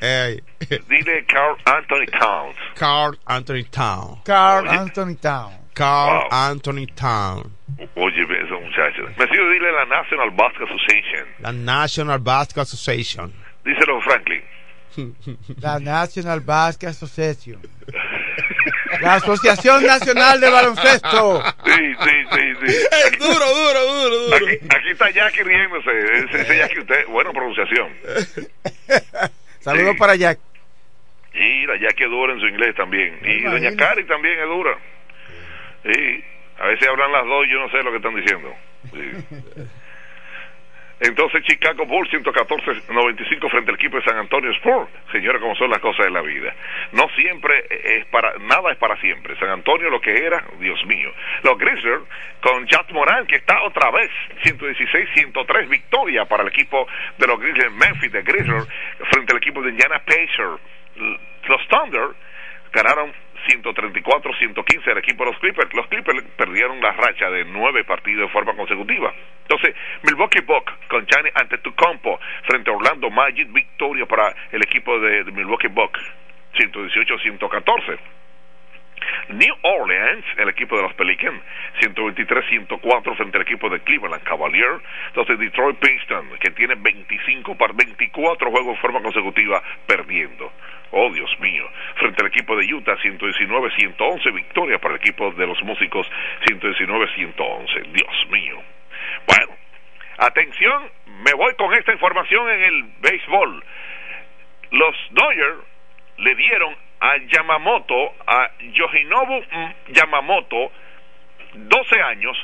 Ey. dile Carl Anthony Towns. Carl Anthony Town. Carl Anthony Towns. Carl Wow. Anthony Town. Oye, esos muchachos. Vecido, dile la National Basketball Association. La National Basketball Association. Díselo, Franklin. La National Basket Association. La Asociación Nacional de Baloncesto. Sí, sí, sí, sí. Es duro, duro, duro, duro. Aquí, aquí está Jackie riéndose. Ese, ese Jackie, usted, buena pronunciación. Saludos Sí. para Jack. Y la Jackie es dura en su inglés también. Y imagino. doña Cari también es dura. Sí. A veces hablan las dos y yo no sé lo que están diciendo. Sí. Entonces Chicago Bulls 114-95 frente al equipo de San Antonio Spurs. Señora, como son las cosas de la vida. No siempre es para, nada es para siempre. San Antonio lo que era, Dios mío. Los Grizzlies con Jack Moran que está otra vez 116-103 victoria para el equipo de los Grizzlies Memphis de Grizzlies frente al equipo de Indiana Pacers. Los Thunder ganaron 134-115 el equipo de los Clippers. Los Clippers perdieron la racha de nueve partidos de forma consecutiva. Entonces, Milwaukee Bucks con Gianni Antetokounmpo frente a Orlando Magic, victoria para el equipo de, de Milwaukee Bucks, 118-114. New Orleans, el equipo de los Pelicans, 123-104 frente al equipo de Cleveland Cavaliers. Entonces Detroit Pistons, que tiene 25 para 24 juegos de forma consecutiva perdiendo. Oh, Dios mío. Frente al equipo de Utah, 119-111, victoria para el equipo de los músicos, 119-111. Dios mío. Bueno, atención, me voy con esta información en el béisbol. Los Dodgers le dieron a Yamamoto, a Yoshinobu Yamamoto, 12 años,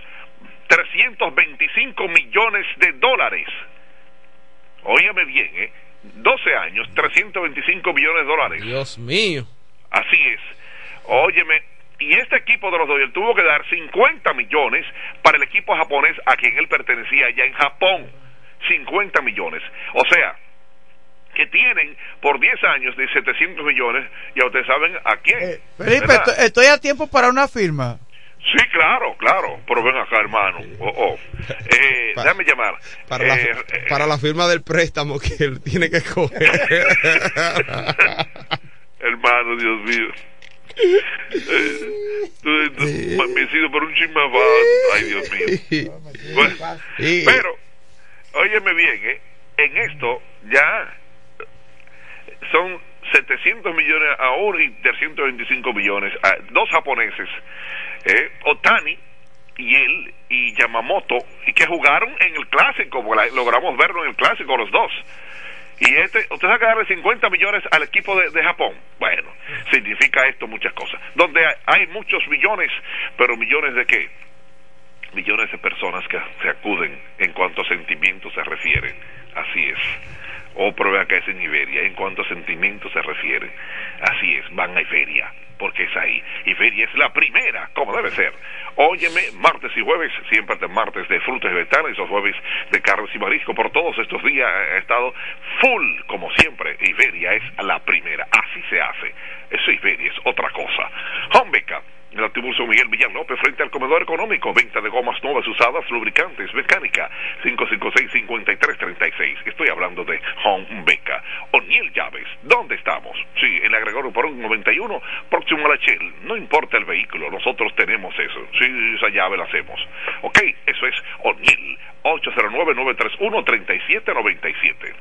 325 millones de dólares. Óyeme bien, ¿eh? 12 años, 325 millones de dólares. Dios mío. Así es. Óyeme, y este equipo de los Dodgers tuvo que dar 50 millones para el equipo japonés a quien él pertenecía allá en Japón. 50 millones. O sea, que tienen por 10 años de 700 millones, ya ustedes saben a quién. Felipe, ¿verdad? estoy, estoy a tiempo para una firma. Sí, claro, claro, pero ven acá, hermano. Oh, oh. Eh, Para- déjame llamar. Para, la, Eh, eh, para la firma del préstamo que él tiene que coger. hermano, Dios mío. Eh, me he sido por un chismafán. Ay, Dios mío. Bueno, pero, óyeme bien, ¿eh? en esto ya son 700 millones ahora y 325 millones. a dos japoneses, eh, Otani y él y Yamamoto, y que jugaron en el clásico, logramos verlo en el clásico los dos. Y este, usted sabe que darle 50 millones al equipo de, Japón. Bueno, significa esto muchas cosas. Donde hay, hay muchos millones, pero millones de qué? Millones de personas que se acuden en cuanto a sentimientos se refiere. Así es. O prueba que es en Iberia, en cuanto a sentimientos se refiere. Así es, van a Iberia, porque es ahí. Iberia es la primera, como debe ser. Óyeme, martes y jueves, siempre de martes de frutas y vegetales, esos jueves de carnes y marisco. Por todos estos días ha estado full, como siempre. Iberia es la primera, así se hace. Eso Iberia es otra cosa. El antibulso Miguel Villalópez frente al comedor económico, venta de gomas nuevas usadas, lubricantes, mecánica, 556-5336. Estoy hablando de Home Beca. O'Neill Llaves, ¿dónde estamos? Sí, en la Gregorio Porón 91, próximo a la Shell. No importa el vehículo, nosotros tenemos eso. Sí, esa llave la hacemos. Ok, eso es O'Neill, 809-931-3797.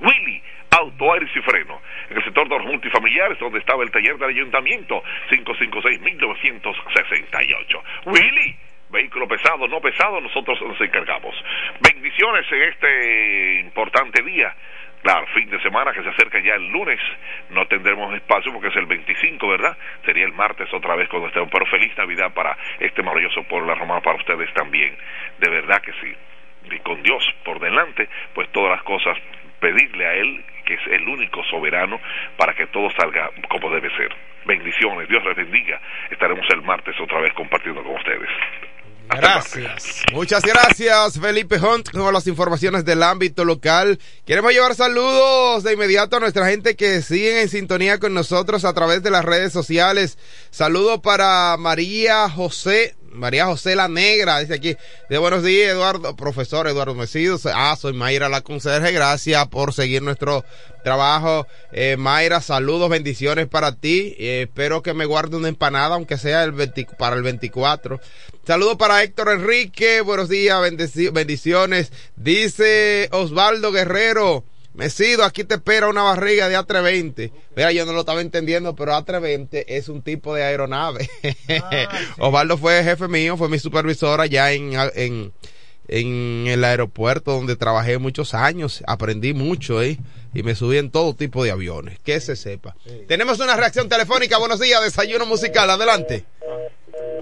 Willy, auto, aires y freno. En el sector de los multifamiliares, donde estaba el taller del ayuntamiento, 556-1968. Willy, vehículo pesado no pesado, nosotros nos encargamos. Bendiciones en este importante día. Claro, fin de semana que se acerca ya el lunes, no tendremos espacio porque es el 25, ¿verdad? Sería el martes otra vez cuando estemos, pero feliz Navidad para este maravilloso pueblo de la para ustedes también, de verdad que sí. Y con Dios por delante, pues todas las cosas, pedirle a Él, que es el único soberano, para que todo salga como debe ser. Bendiciones, Dios les bendiga. Estaremos el martes otra vez compartiendo con ustedes. Gracias. Muchas gracias, Felipe Hunt, con las informaciones del ámbito local. Queremos llevar saludos de inmediato a nuestra gente que sigue en sintonía con nosotros a través de las redes sociales. Saludo para María José María José La Negra, dice aquí, de buenos días, Eduardo, profesor Eduardo Mesido. Ah, soy Mayra la conserje, gracias por seguir nuestro trabajo. Eh, Mayra, saludos, bendiciones para ti. Eh, espero que me guarde una empanada, aunque sea el para el 24. Saludos para Héctor Enrique, buenos días, bendiciones. Dice Osvaldo Guerrero. Mesido, aquí te espera una barriga de A320. Mira, yo no lo estaba entendiendo, pero A320 es un tipo de aeronave. Ah, Osvaldo fue jefe mío, fue mi supervisor allá en, en, en, el aeropuerto donde trabajé muchos años. Aprendí mucho, ¿eh? Y me subí en todo tipo de aviones. Que se sepa. Tenemos una reacción telefónica. Buenos días, desayuno musical. Adelante.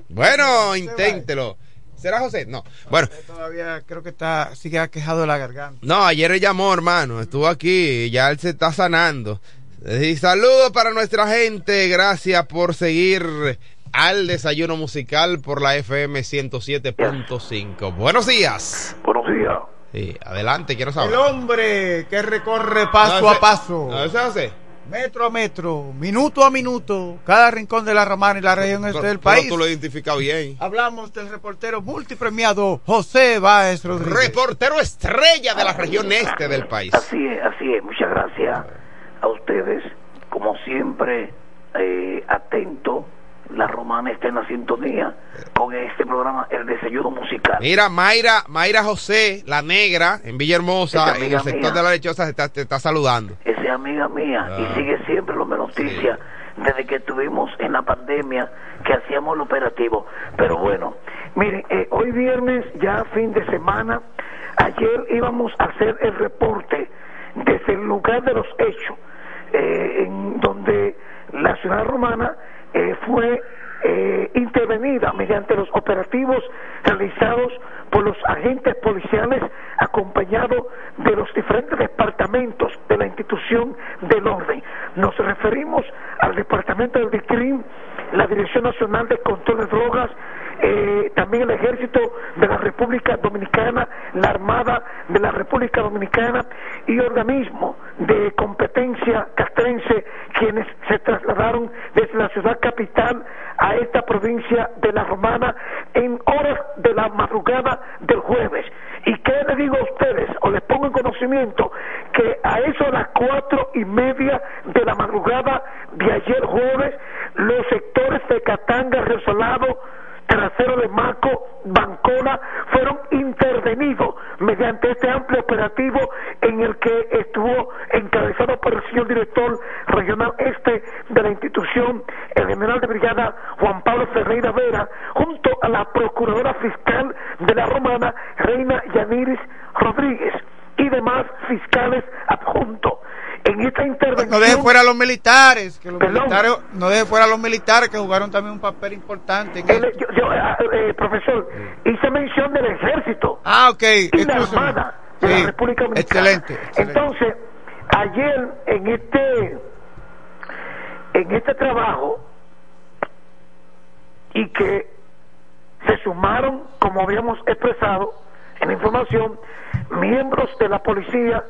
Bueno, inténtelo. ¿Será José? No. Bueno. Todavía creo que está, sigue quejado de la garganta. No, ayer él llamó, hermano. Estuvo aquí y ya él se está sanando. Y saludos para nuestra gente. Gracias por seguir al desayuno musical por la FM 107.5. Buenos días. Buenos días. Sí, adelante, quiero saber. El hombre que recorre paso a paso. ¿No se hace? Metro a metro, minuto a minuto, cada rincón de la Romana y la región este del país. tú lo identificas bien. Hablamos del reportero multipremiado José Báez Rodríguez. Reportero estrella de la región este del país. Así es, así es. Muchas gracias a ustedes. Como siempre, eh, atento la romana está en la sintonía con este programa El Desayuno Musical. Mira, Mayra, Mayra José, la negra, en Villahermosa, en el sector de la lechosa, te está, te está saludando. Esa es amiga mía y ah. sigue siempre los noticias desde que estuvimos en la pandemia que hacíamos el operativo. Pero bueno, miren, eh, hoy viernes, ya fin de semana, ayer íbamos a hacer el reporte desde el lugar de los hechos, eh, en donde la ciudad romana eh, fue eh, intervenida mediante los operativos realizados por los agentes policiales acompañados de los diferentes departamentos de la institución del orden. Nos referimos al Departamento del DICRIM, la Dirección Nacional de Control de Drogas, eh, también el Ejército de la República Dominicana, la Armada de la República Dominicana y organismos de competencia castrense quienes se trasladaron desde la ciudad capital a esta provincia de la Romana en horas de la madrugada del jueves. ¿Y qué les digo a ustedes? O les pongo en conocimiento que a eso de las cuatro y media de la madrugada de ayer jueves, los sectores de Catanga, Resolado, trasero de Maco, Bancona, fueron intervenidos mediante este amplio operativo en el que estuvo encabezado por el señor director regional este de la institución, el general de brigada Juan Pablo Ferreira Vera, junto a la procuradora fiscal de la Romana, Reina Yaniris Rodríguez, y demás fiscales adjuntos en esta intervención. No deje fuera a los militares, que los militares, no deje fuera a los militares que jugaron también un papel importante. En yo, ah, eh, profesor, hice mención del ejército. Ah, ok. Y la Armada de la República Dominicana. Excelente, Entonces, ayer en este, en este trabajo, y que se sumaron, como habíamos expresado en la información, miembros de la policía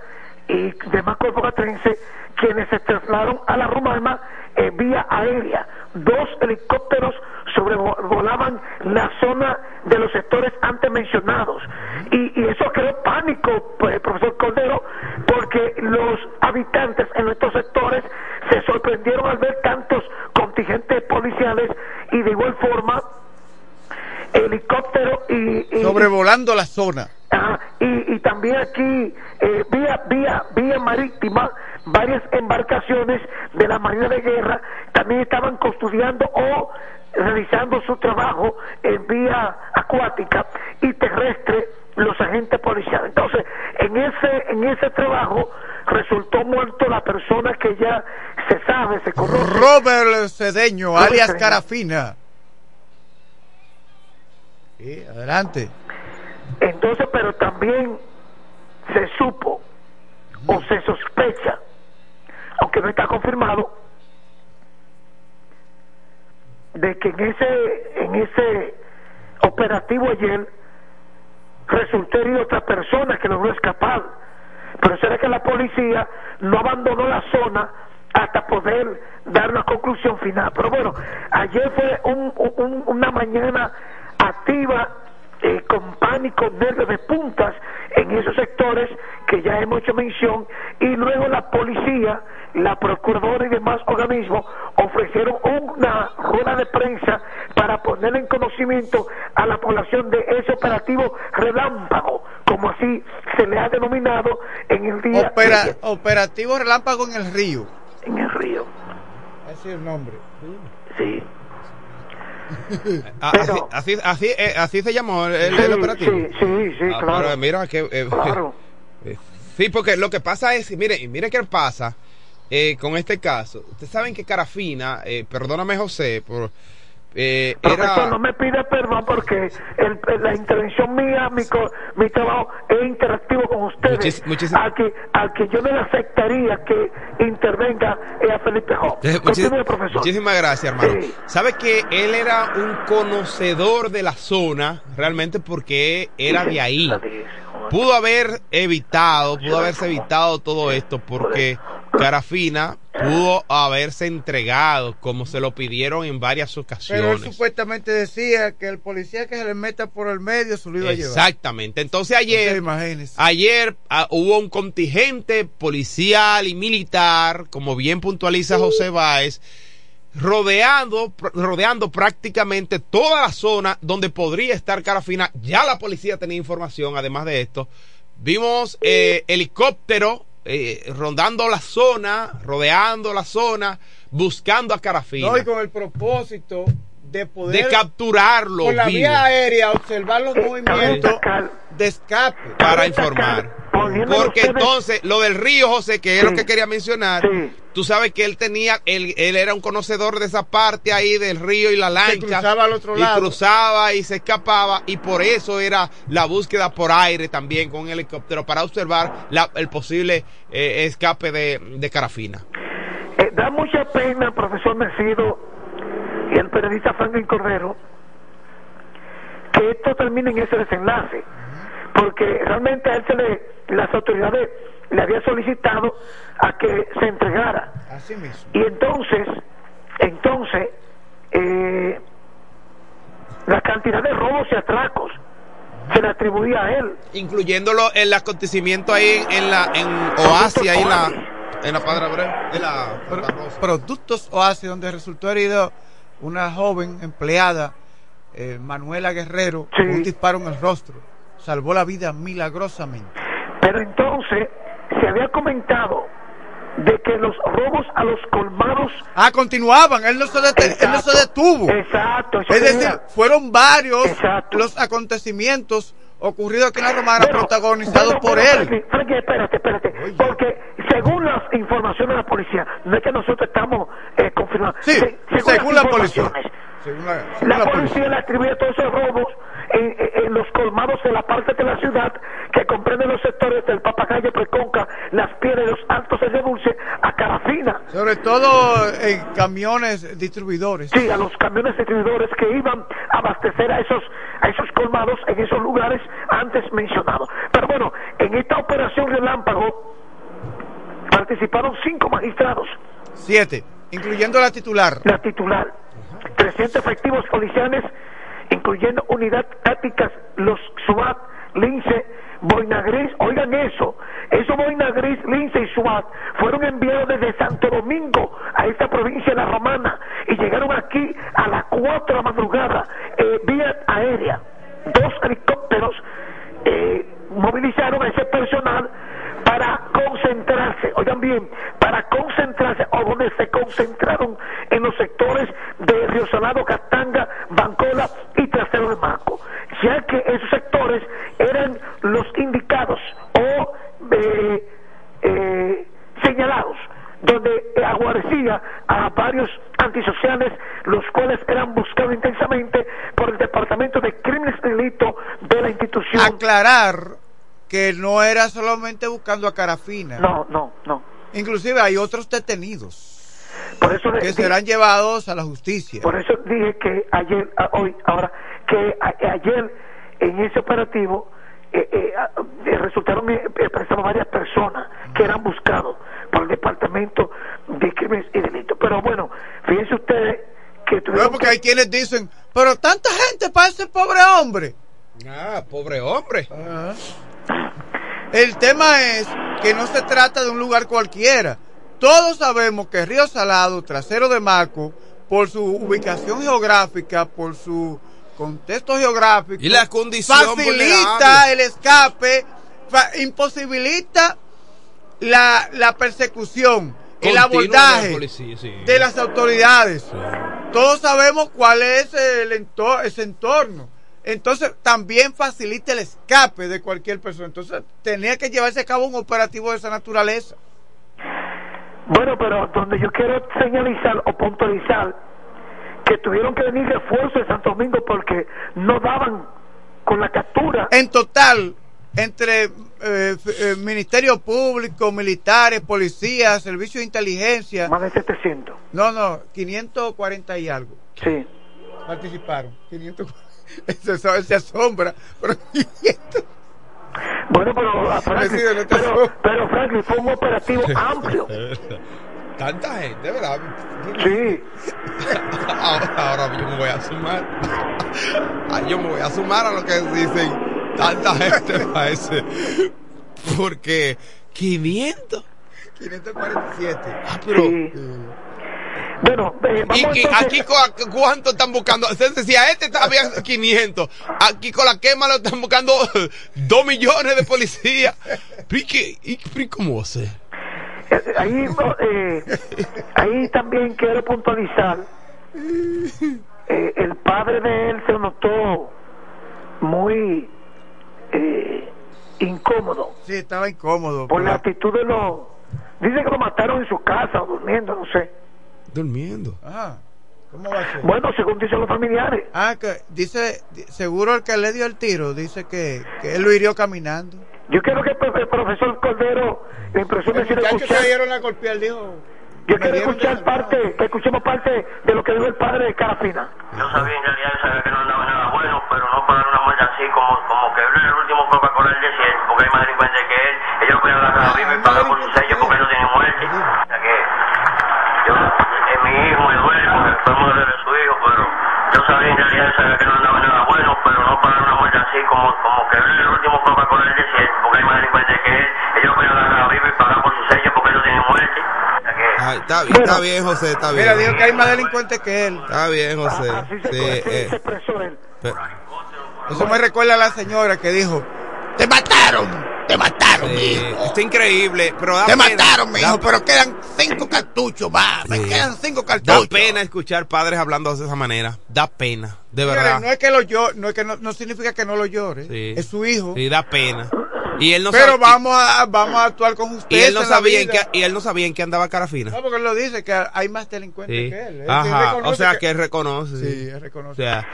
y demás cuerpos catrense quienes se trasladaron a la Romana en vía aérea. Dos helicópteros sobrevolaban la zona de los sectores antes mencionados. Y, eso creó pánico, pues, profesor Cordero, porque los habitantes en estos sectores se sorprendieron al ver tantos contingentes policiales y de igual forma helicópteros y, sobrevolando la zona y, y, también aquí eh, vía vía vía marítima varias embarcaciones de la marina de guerra también estaban custodiando o realizando su trabajo en vía acuática y terrestre los agentes policiales. Entonces, en ese, en ese trabajo resultó muerto la persona que ya se sabe, se conoce. Robert Cedeño, Robert alias Cedeño. Carafina. Sí, adelante. Entonces, pero también se supo o se sospecha, aunque no está confirmado, de que en ese en ese operativo ayer resultó herido otra persona que logró escapar. Pero será que la policía no abandonó la zona hasta poder dar una conclusión final. Pero bueno, ayer fue un- un- una mañana activa eh, con pánico, nervios de puntas en esos sectores que ya hemos hecho mención y luego la policía, la procuradora y demás organismos ofrecieron una rueda de prensa para poner en conocimiento a la población de ese operativo relámpago, como así se le ha denominado en el día Opera- de operativo Relámpago en el río. en el río. Ese es el nombre. Sí. Ah, Pero- así, así, así, eh, así se llamó el, el- Sí, el operativo. sí, sí, sí, Ah, claro. pero mira que. eh, Claro. eh, sí, porque lo que pasa es, mire, mire qué pasa eh, con este caso. Ustedes saben que Carafina, eh, perdóname José, por, eh, Profesor, era. no me pide perdón porque el- la intervención mía, mi, mi trabajo es interactivo con ustedes. Muchis- muchísimas- al, que, al que yo no le aceptaría que intervenga es a Felipe Jó. Eh, muchis-. Muchísimas gracias, hermano. Sí. Sabe que él era un conocedor de la zona, realmente porque era de ahí. Pudo haber evitado, pudo haberse evitado todo esto porque Carafina pudo haberse entregado como se lo pidieron en varias Pero él ocasiones. supuestamente decía que el policía que se le meta por el medio se lo iba a llevar. Exactamente. Entonces ayer, Entonces, ayer ah, hubo un contingente policial y militar, como bien puntualiza José Báez, rodeando, rodeando prácticamente toda la zona donde podría estar Carafina. Ya la policía tenía información, además de esto. Vimos eh, helicóptero eh, rondando la zona, rodeando la zona, buscando a Carafina. No, y con el propósito de poder de capturarlo con la vivo. vía aérea observar los movimientos de escape para informar. Porque entonces, lo del río, José, que es lo que quería mencionar, tú sabes que él tenía, él, él era un conocedor de esa parte ahí del río y la lancha. cruzaba al otro y lado. cruzaba y se escapaba, y por eso era la búsqueda por aire también con un helicóptero para observar la- el posible eh, escape de, de Carafina. Eh, da mucha pena, profesor Mesido y el periodista Franklin Cordero, que esto termine en ese desenlace, porque realmente a él se le, las autoridades le habían solicitado a que se entregara. Así mismo. Y entonces, entonces, eh, la cantidad de robos y atracos se le atribuía a él. Incluyéndolo el acontecimiento ahí en, en la en Oasis, ahí en la, en la Padre Abreu, en la Productos Oasis, donde resultó herido una joven empleada, eh, Manuela Guerrero, con un disparo en el rostro. Salvó la vida milagrosamente. Pero entonces se había comentado de que los robos a los colmados Ah, continuaban, él no se, dete- él no se detuvo. Exacto, Es decir, era. fueron varios los acontecimientos ocurridos aquí en la Romana, protagonizados por él. Franklin, Franklin, espérate, espérate. Porque según las informaciones de la policía, no es que nosotros estamos eh, confirmando. Sí, Se- según las la policía. Según la, según La la policía le atribuye todos esos robos en, en- en los colmados de la parte de la ciudad que comprenden los sectores del Papagayo, Preconca, Las Piedras, Los Altos de Dulce, a Carafina. Sobre todo en camiones distribuidores. Sí, a los camiones distribuidores que iban a abastecer a esos, a esos colmados en esos lugares antes mencionados. Pero bueno, en esta operación relámpago participaron cinco magistrados. Siete, incluyendo la titular. La titular. 300 efectivos policiales, incluyendo unidad tácticas, los SWAT, Lince, Boina Gris. Oigan eso, esos Boina Gris, Lince y SWAT fueron enviados desde Santo Domingo a esta provincia de la Romana y llegaron aquí a las 4 de la madrugada eh, vía aérea. Dos helicópteros eh, movilizaron a ese personal para concentrarse, oigan bien, para concentrarse, o donde se concentraron en los sectores de Río Salado, Catanga, Bancola y Trasero de Maco. ya que esos sectores eran los indicados o eh, eh, señalados donde aguarcía a varios antisociales, los cuales eran buscados intensamente por el Departamento de Crímenes y Delito de la institución. Aclarar que no era solamente buscando a Carafina. No, no, no. Inclusive hay otros detenidos. Por eso que serán llevados a la justicia. Por eso dije que ayer, a- hoy, ahora, que a- ayer en ese operativo eh, eh, ah, eh, resultaron eh, presadas varias personas que eran buscados por el Departamento de Crímenes y Delitos. Pero bueno, fíjense ustedes que tuvieron No, porque hay quienes dicen, pero tanta gente para ese pobre hombre. Ah, pobre hombre. El tema es que no se trata de un lugar cualquiera. Todos sabemos que Río Salado, trasero de Maco, por su ubicación geográfica, por su contexto geográfico, Y la condición facilita vulnerable. el escape, imposibilita la, la persecución, el Continua de la abordaje policía, sí. de las autoridades. Todos sabemos cuál es el entorno, ese entorno. Entonces también facilita el escape de cualquier persona. Entonces tenía que llevarse a cabo un operativo de esa naturaleza. Bueno, pero donde yo quiero señalizar o puntualizar que tuvieron que venir refuerzos de Santo Domingo porque no daban con la captura. En total, entre eh, eh, Ministerio Público, militares, policías, servicio de inteligencia. Más de 700. No, no, 540 y algo. Sí. Participaron. 500. Se, se- se asombra. Pero 500. Bueno, pero, ah, Franklin, pero, pero Franklin fue un operativo amplio. Tanta gente, ¿verdad? Sí. Ahora, ahora yo me voy a sumar. Yo me voy a sumar a lo que dicen tanta gente parece. Porque 500. 547. Ah, pero. Bueno, eh, ¿Y vamos entonces- aquí cu- cuánto están buscando? Entonces, si a este había 500, aquí con la quema lo están buscando 2 millones de policías. ¿Y, qué- y, y cómo va a ser? Eh, ahí, eh, ahí también quiero puntualizar eh, el padre de él se notó muy eh, incómodo Sí, estaba incómodo. por la actitud de los dice que lo mataron en su casa o durmiendo no sé Durmiendo. Ah, ¿cómo va a ser? bueno según dicen los familiares Ah, que dice, di- seguro el que le dio el tiro, dice que, que él lo hirió caminando. yo quiero que el profe- el profesor Cordero me impresione El si escuchar dieron a golpear dijo, yo quiero escuchar parte que escuchemos parte de lo que dijo el padre de Carafina Yo sabía en realidad, sabía que no andaba nada bueno, pero no para una muerte así como, como que él era el último Coca-Cola del desierto, porque hay más delincuentes que él, ellos no pueden agarrar vivo y pagar por su sello porque no tienen muerte. O sea que yo, eh, mi hijo me duele porque todo el mundo le su hijo, pero yo sabía en realidad, yo sabía que no andaba nada bueno, pero no para una muerte así como, como que él era el último Coca-Cola del desierto, porque hay más delincuentes que él, ellos pueden agarrar vivo y pagar por su sello porque no tienen muerte. Que Ay, está bien, está bien, José, está bien. Mira, dijo que hay más delincuentes que él. Está bien, José. Sí, eh, pe- Eso me recuerda a la señora que dijo, te mataron, te mataron, eh, está increíble, pero da Te pena. mataron, mi Da- hijo, pero quedan cinco cartuchos más. Me Sí. quedan cinco Da cartuchos. pena escuchar padres hablando de esa manera. Da pena, de verdad. no es que lo llore, no es que no, no significa que no lo llore. Sí. Es su hijo. Sí, da pena. Y él no pero sabía, vamos a vamos a actuar con y justicia. él no en sabía en qué, y él no sabía en qué andaba Carafina. No, porque él lo dice que hay más delincuentes Sí. que él. Él Ajá, reconoce o sea que él reconoce. Sí, él reconoce. O sea,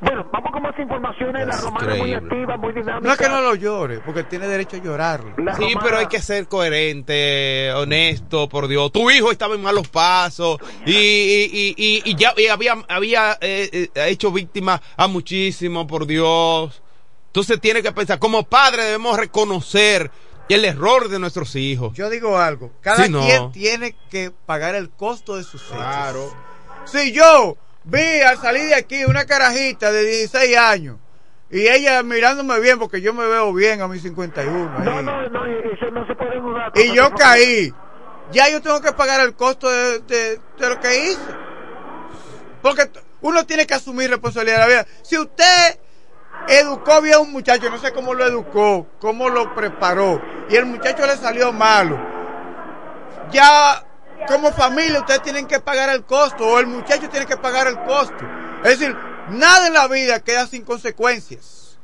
bueno vamos con más informaciones la romana muy increíble. activa muy dinámica No es que no lo llore, porque tiene derecho a llorarlo. Sí, pero hay que ser coherente, honesto, por Dios. Tu hijo estaba en malos pasos y, y, y, y ya y había, había eh, eh, hecho víctima a muchísimo, por Dios. Entonces tiene que pensar, como padre debemos reconocer el error de nuestros hijos. Yo digo algo, cada Sí, no. quien tiene que pagar el costo de sus hechos. Claro. Si yo vi al salir de aquí una carajita de 16 años y ella mirándome bien porque yo me veo bien a mis 51. ahí, no no no eso no se puede dudar y yo caí, ya yo tengo que pagar el costo de, de- de lo que hice. Porque uno tiene que asumir responsabilidad de la vida. Si usted educó bien a un muchacho, no sé cómo lo educó, cómo lo preparó, y el muchacho le salió malo, ya como familia ustedes tienen que pagar el costo, o el muchacho tiene que pagar el costo. Es decir, Nada en la vida queda sin consecuencias.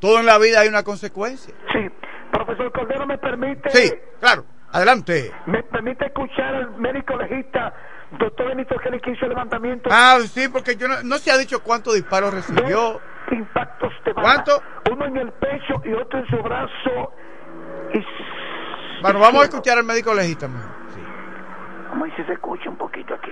Todo en la vida hay una consecuencia. Sí. Profesor Cordero, ¿me permite? Sí, claro. Adelante. ¿Me permite escuchar al médico legista, doctor Benito que hizo el levantamiento? Ah, sí, porque yo no, no se ha dicho cuántos disparos recibió. Dos impactos de bala. ¿Cuánto? Uno en el pecho y otro en su brazo. Y... Bueno, vamos a escuchar al médico legista mejor. Vamos a ver si se escucha un poquito aquí.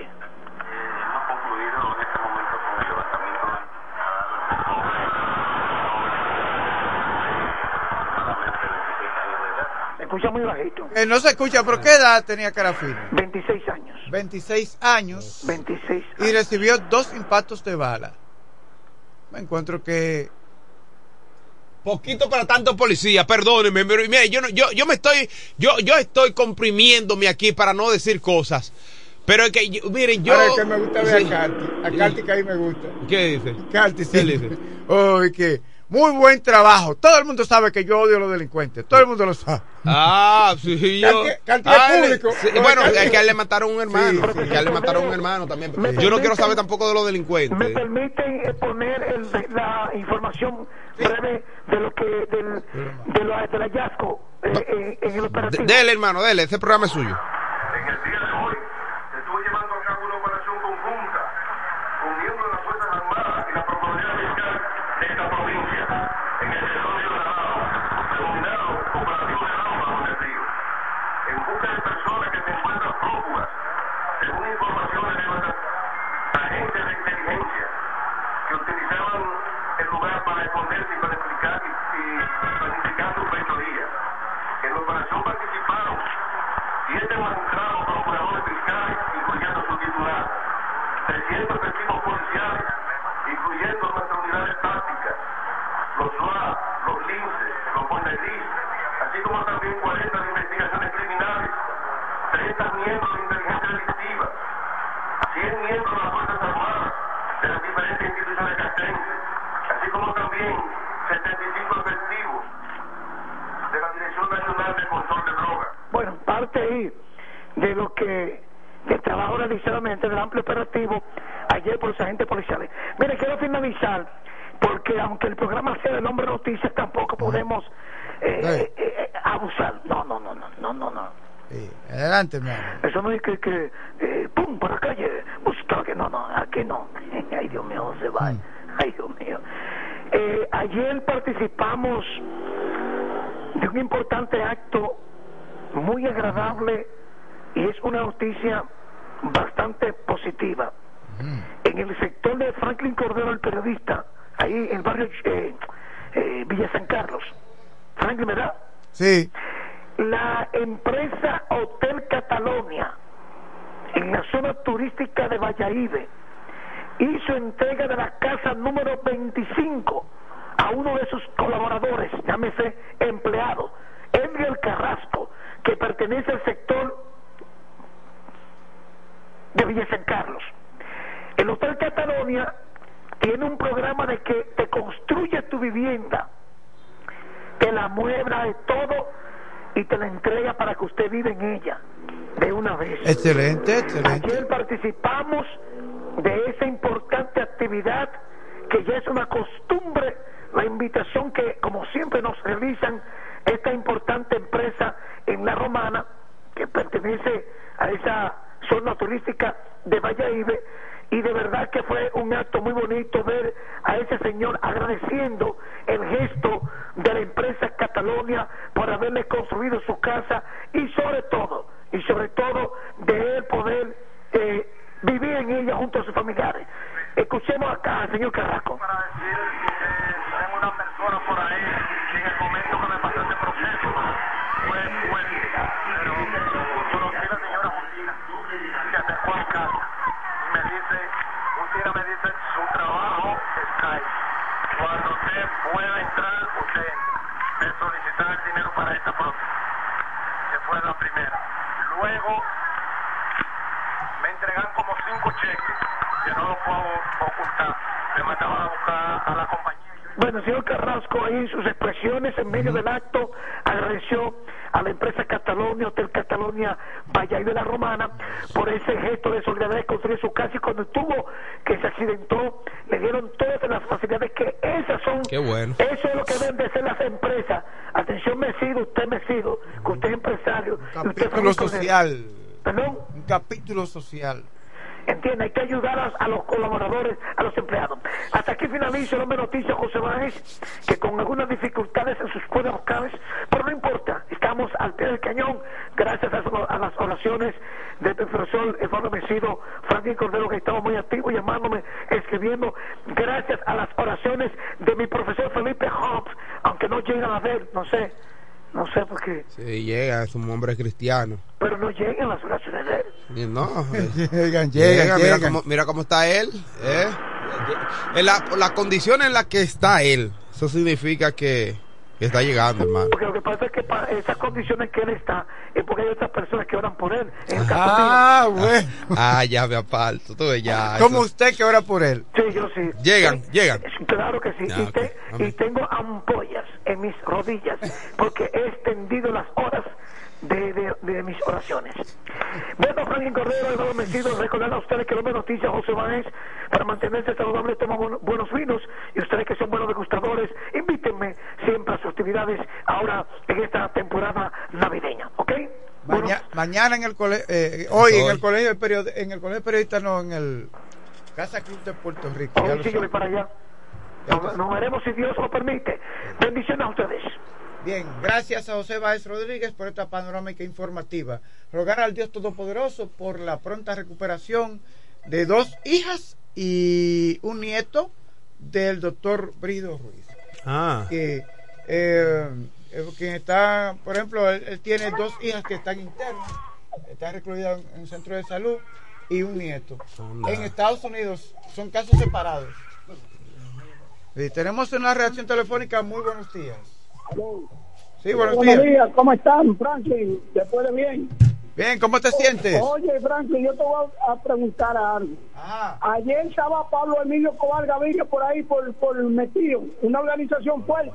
Se escucha muy bajito. Eh, no se escucha, pero ¿qué edad tenía Carafino? 26 años. 26 años. 26 Y recibió dos impactos de bala. Me encuentro que Poquito para tanto policía, perdónenme, pero mire, yo, no- yo, yo me estoy, yo, yo estoy comprimiéndome aquí para no decir cosas. Pero es que, yo- miren, yo... Ahora es que me gusta ver Sí. a Carti. A Carti que ahí me gusta. ¿Qué dice? Carti, ¿Qué sí. le dice? Oh, que muy buen trabajo. Todo el mundo sabe que yo odio a los delincuentes. Todo el mundo lo sabe. Ah, sí, yo. Es Ah, público. sí, bueno, es que a él le mataron un hermano. Sí, sí. que a él le mataron un hermano también. Me Yo no quiero permiten- saber tampoco de los ¿Me delincuentes. permiten eh, poner el- la información breve de lo que del, de lo, del hallazgo eh, en, en el De- operativo? Dele, hermano, dele, ese programa es suyo. En el día de lo que del trabajo realizado mediante el amplio operativo ayer por los agentes policiales. Mire, quiero finalizar porque aunque el programa sea de nombre noticias tampoco podemos eh, eh, eh, abusar. No, no, no, no, no, no, no. Sí, adelante, mi amor. Eso no es que, que eh, pum, para la calle, busca que no, no, aquí no. Ay, Dios mío, se va. Ay, Dios mío. Eh, ayer participamos de un importante acto muy agradable y es una noticia bastante positiva. En el sector de Franklin Cordero, el periodista, ahí en el barrio eh, eh, Villa San Carlos. Franklin, ¿verdad? Sí. La empresa Hotel Catalonia, en la zona turística de Valladolid, hizo entrega de la casa número 25 a uno de sus colaboradores, llámese empleado, Edgar Carrasco, que pertenece al sector de Villa San Carlos. El Hotel Catalonia tiene un programa de que te construye tu vivienda, te la muebla de todo y te la entrega para que usted viva en ella de una vez. Excelente, excelente. Ayer participamos de esa importante actividad que ya es una costumbre, la invitación que como siempre nos realizan esta importante empresa en La Romana, que pertenece a esa zona turística de Valladolid, y de verdad que fue un acto muy bonito ver a ese señor agradeciendo el gesto de la empresa Catalonia por haberle construido su casa y sobre todo, y sobre todo de él poder eh, vivir en ella junto a sus familiares. Escuchemos acá al señor Carrasco. Cuando usted pueda entrar, usted me solicitar el dinero para esta próxima. Que fue la primera. Luego me entregan como cinco cheques que no los puedo ocultar. le mandaban a buscar a la compañía. Bueno, el señor Carrasco ahí en sus expresiones en medio del acto agradeció a la empresa Catalonia, Hotel Catalonia Valle de la Romana, por ese gesto de solidaridad de construir su casa y cuando estuvo que se accidentó, le dieron todas las facilidades que esas son, Qué bueno. eso es lo que deben de ser las empresas. Atención, Mesido, usted Mesido, que usted es empresario. y usted Capítulo fabrica- social. ¿Perdón? Un capítulo social. Entiende, hay que ayudar a, los colaboradores, a los empleados. Hasta aquí finaliza el hombre noticias José Báez, que con algunas dificultades en sus cuerdas vocales, pero no importa, estamos al pie del cañón, gracias a, las oraciones del profesor Eduardo Mesido, Franklin Cordero, que estaba muy activo llamándome, escribiendo, gracias a las oraciones de mi profesor Felipe Hobbs, aunque no llegan a ver, no sé, no sé por qué, Sí, llega, es un hombre cristiano. pero no llegan las oraciones de él. No, Llegan, llegan, Llega, mira llegan. cómo, mira cómo está él. ¿eh? En la, la condición en la que está él, eso significa que, que está llegando, hermano. Porque lo que pasa es que para esas condiciones que él está es porque hay otras personas que oran por él. En el caso Ah, bueno. Ah, ya me aparto, tú ya. Como eso- usted que ora por él. Sí, yo sí. Llegan, llegan. Claro que sí. Ah, y, te- y tengo ampollas en mis rodillas porque he extendido las horas de, de- de mis oraciones. Bueno, Franklin Cordero, Eduardo Mesido, recordar a ustedes que lo noticia José Báez para mantenerse saludable toma bu- buenos vinos y ustedes que son buenos degustadores, invítenme siempre a sus actividades ahora en esta temporada navideña, ¿ok? Maña- mañana en el colegio, hoy en Hoy. el colegio de period- en el colegio de periodistas no, en el Casa Club de Puerto Rico. Hoy lo sí yo voy para allá. Nos, nos veremos si Dios lo permite. Bendiciones a ustedes. Bien, gracias a José Báez Rodríguez por esta panorámica informativa. Rogar al Dios Todopoderoso por la pronta recuperación de dos hijas y un nieto del doctor Brido Ruiz. Ah. Que, eh, eh, quien está, por ejemplo, él, él tiene dos hijas que están internas, está recluida en un centro de salud y un nieto. Anda. En Estados Unidos son casos separados. Sí, tenemos una reacción telefónica. Muy buenos días. Sí, buenos, días. ¿cómo están, Franklin? ¿Te puede bien? Bien, ¿cómo te sientes? Oye, Franklin, yo te voy a preguntar algo. Ayer estaba Pablo Emilio Cobar Gaviria por ahí, por, por metido, una organización fuerte,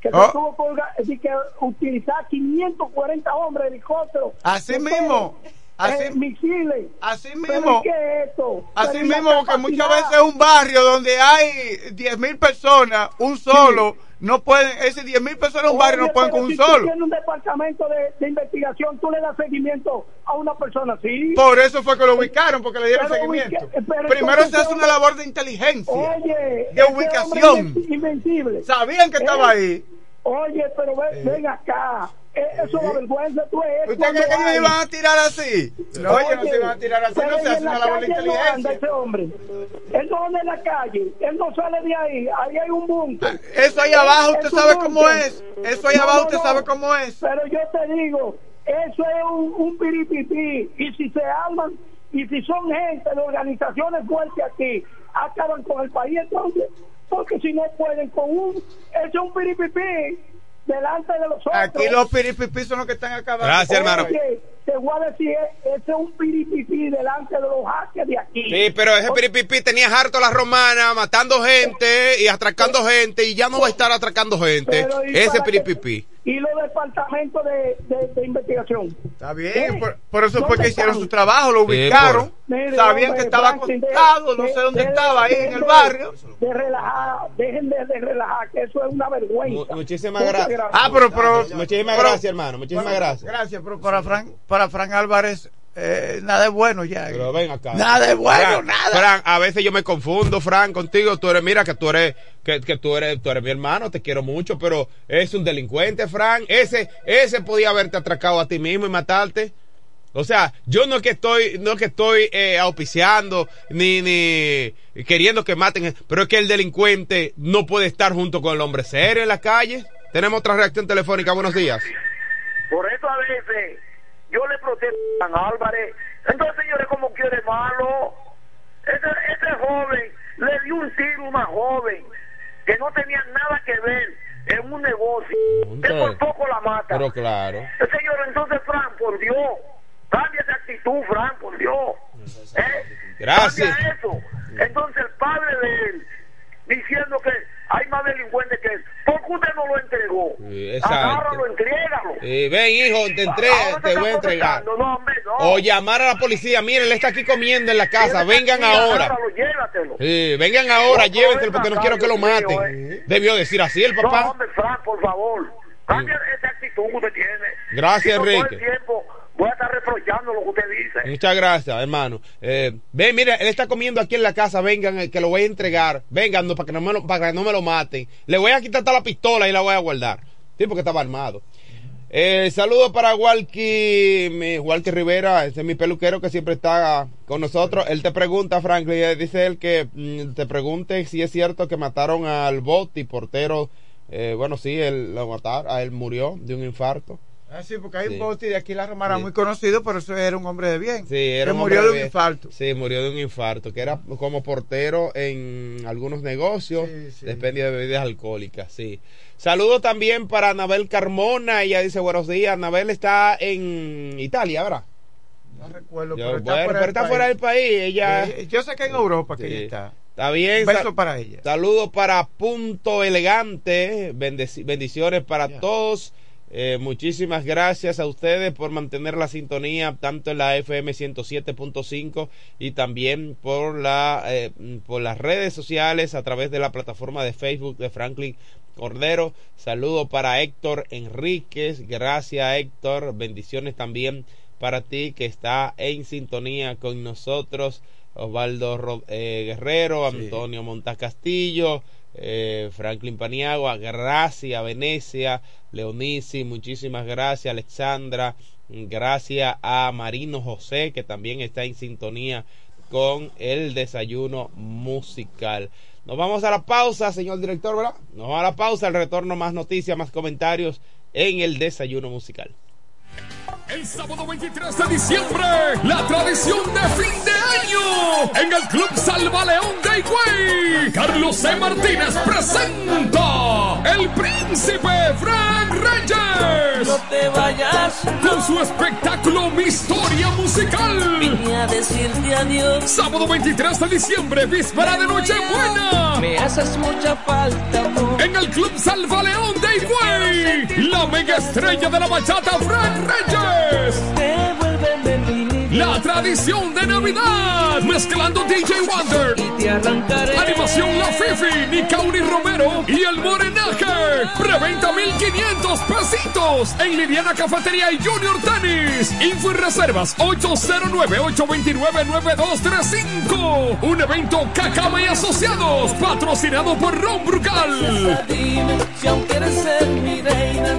que se Oh. tuvo que, utilizar 540 hombres helicópteros. Así mismo. todo, Así- eh, misiles. Así ¿Pero mismo. ¿Qué es esto? Así Pero ¿y la mismo, porque muchas veces un barrio donde hay 10 mil personas, un solo, no pueden, ese 10 mil personas un barrio Oye, no pueden con un si solo. tienes un departamento de, de investigación, tú le das seguimiento a una persona así. Por eso fue que lo ubicaron, porque le dieron Pero seguimiento. pero Primero se hace una labor de inteligencia, Oye, de ubicación. invencible. Sabían que estaba Eh, ahí. Oye, pero ve- ven acá. Eh, Eso es una vergüenza, tú es. ¿Usted cree que ellos hay- iban a tirar así? No, ellos no se iban a tirar así, no se hace una labor de calle no anda inteligencia. ese hombre. Él no anda en la calle, él no sale de ahí, ahí hay un búnker. Eso ahí abajo usted sabe cómo es. Eso ahí No, abajo no, usted no. sabe cómo es. Pero yo te digo, eso es un, un piripipí. Y si se arman, y si son gente de organizaciones fuertes aquí, acaban con el país entonces. Porque si no pueden con un, eso es un piripipí delante de los otros. Aquí los piripipis son los que están acabando. Gracias, hermano. Oye, te voy a decir, ese es un piripipí delante de los hackers de aquí. Sí, pero ese piripipi tenía harto a la romana, matando gente y atracando gente, y ya no va a estar atracando gente. Pero, ¿y Ese piripipi. Y los departamentos de, de, de investigación. Está bien, ¿Eh? por, por eso fue ¿Dónde que hicieron están? su trabajo, lo Sí, ubicaron, Mire, sabían hombre, que estaba acostado, no sé dónde de- estaba, ahí de- en el barrio. De relajar, dejen de, de relajar, que eso es una vergüenza. Muchísimas gracias. Ah, pero, pero Muchísimas pero- gracias, hermano. Muchísimas bueno, gracias. Gracias, pero para Frank, para Frank Álvarez, eh, nada es bueno ya. Pero ven acá. Nada es bueno, Fran, nada. Fran, a veces yo me confundo, Fran, contigo. Tú eres, mira que tú eres, que, que tú eres, tú eres mi hermano, te quiero mucho, pero es un delincuente, Fran. Ese, ese podía haberte atracado a ti mismo y matarte. O sea, yo no es que estoy, no es que estoy eh, auspiciando ni, ni queriendo que maten, pero es que el delincuente no puede estar junto con el hombre serio en la calle. Tenemos otra reacción telefónica. Buenos días. Por eso a veces yo le protesto a San Álvarez. Entonces, señores, como quiere malo. Ese, ese joven le dio un tiro a una joven que no tenía nada que ver en un negocio. Que por poco la mata. Pero claro. Eh, Señor, entonces, Fran, por Dios, cambia esa actitud, Fran, por Dios. ¿Eh? Gracias. Cambia eso. Entonces, el padre de él diciendo que hay más delincuentes que él. ¿Por qué usted no lo entregó? Exacto. Agárralo, entrégalo. Eh, ven, hijo, te, entre- te voy a entregar. No, hombre, no. O llamar a la policía. Mire, él está aquí comiendo en la casa. Vengan ahora. agárralo. Sí, vengan ahora, No, llévenselo no, porque no no, quiero que lo maten. Debió decir así el No, papá. hombre, Frank, por favor. Cambia esa actitud que usted tiene. Gracias, no, todo Enrique. el tiempo voy a estar reprochando lo que usted dice. Muchas gracias, hermano. Eh, ven, mire, él está comiendo aquí en la casa. Vengan, eh, que lo voy a entregar. Vengan, no, para, que no me lo, para que no me lo maten. Le voy a quitar hasta la pistola y la voy a guardar. Sí, porque estaba armado. Eh, saludo para Walky, mi, Rivera, ese es mi peluquero que siempre está con nosotros. Él te pregunta, Franklin, eh, dice él que mm, te pregunte si es cierto que mataron al y portero. Eh, bueno, sí, él lo mataron, a él murió de un infarto. Ah, sí, porque hay Sí. un bote de aquí en la Romana Sí. muy conocido, pero eso era un hombre de bien. Sí, era que un murió hombre de un infarto. Sí, murió de un infarto, que era como portero en algunos negocios, dependía de bebidas alcohólicas, sí. Saludo también para Anabel Carmona, ella dice buenos días, Anabel está en Italia, ¿verdad? No recuerdo, Yo- pero está, bueno, fuera, pero está país. fuera del país, ella... Eh, yo sé que en Europa que ella está. Está bien. Un beso sal- para ella. Saludos para Punto Elegante. Bendiciones para todos. Eh, muchísimas gracias a ustedes por mantener la sintonía tanto en la FM 107.5 y también por la eh, por las redes sociales a través de la plataforma de Facebook de Franklin Cordero. Saludo para Héctor Enríquez. Gracias Héctor. Bendiciones también para ti que está en sintonía con nosotros. Osvaldo eh, Guerrero, Antonio Montas Castillo, eh, Franklin Paniagua, gracias Venecia, Leonisi, muchísimas gracias Alexandra, gracias a Marino José que también está en sintonía con el desayuno musical. Nos vamos a la pausa, señor director, ¿verdad? Nos vamos a la pausa, el retorno, más noticias, más comentarios en el desayuno musical. El sábado 23 de diciembre, la tradición de fin de año en el Club Salva León de Higüey. Carlos C. Martínez presenta El Príncipe Frank Reyes. No te vayas. Con su espectáculo Mi Historia Musical. Vine a decirte adiós. Sábado 23 de diciembre, víspera de Nochebuena. Me haces mucha falta, amor. En el Club Salva León de Higüey. La mega estrella de la bachata Frank Reyes. La tradición de Navidad, mezclando DJ Wonder. Animación La Fifi, Nicauri Romero y el Morenaje. Preventa 1500 pesitos en Liliana Cafetería y Junior Tennis. Info y reservas 809-829-9235. Un evento Cacaba y Asociados, patrocinado por Ron Brugal. Dime si aún quieres ser mi reina.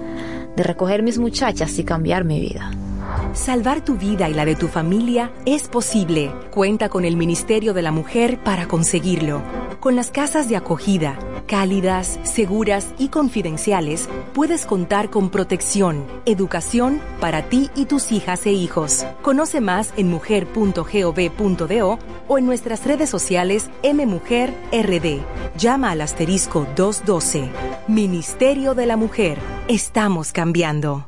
de recoger mis muchachas y cambiar mi vida. Salvar tu vida y la de tu familia es posible. Cuenta con el Ministerio de la Mujer para conseguirlo. Con las casas de acogida, cálidas, seguras y confidenciales, puedes contar con protección, educación para ti y tus hijas e hijos. Conoce más en mujer.gov.do o en nuestras redes sociales MMujerRD. Llama al asterisco 212. Ministerio de la Mujer. Estamos cambiando.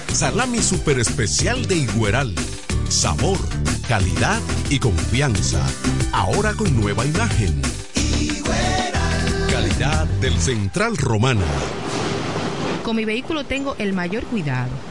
Salami super especial de Igueral. Sabor, calidad y confianza. Ahora con nueva imagen. Calidad del Central Romana. Con mi vehículo tengo el mayor cuidado.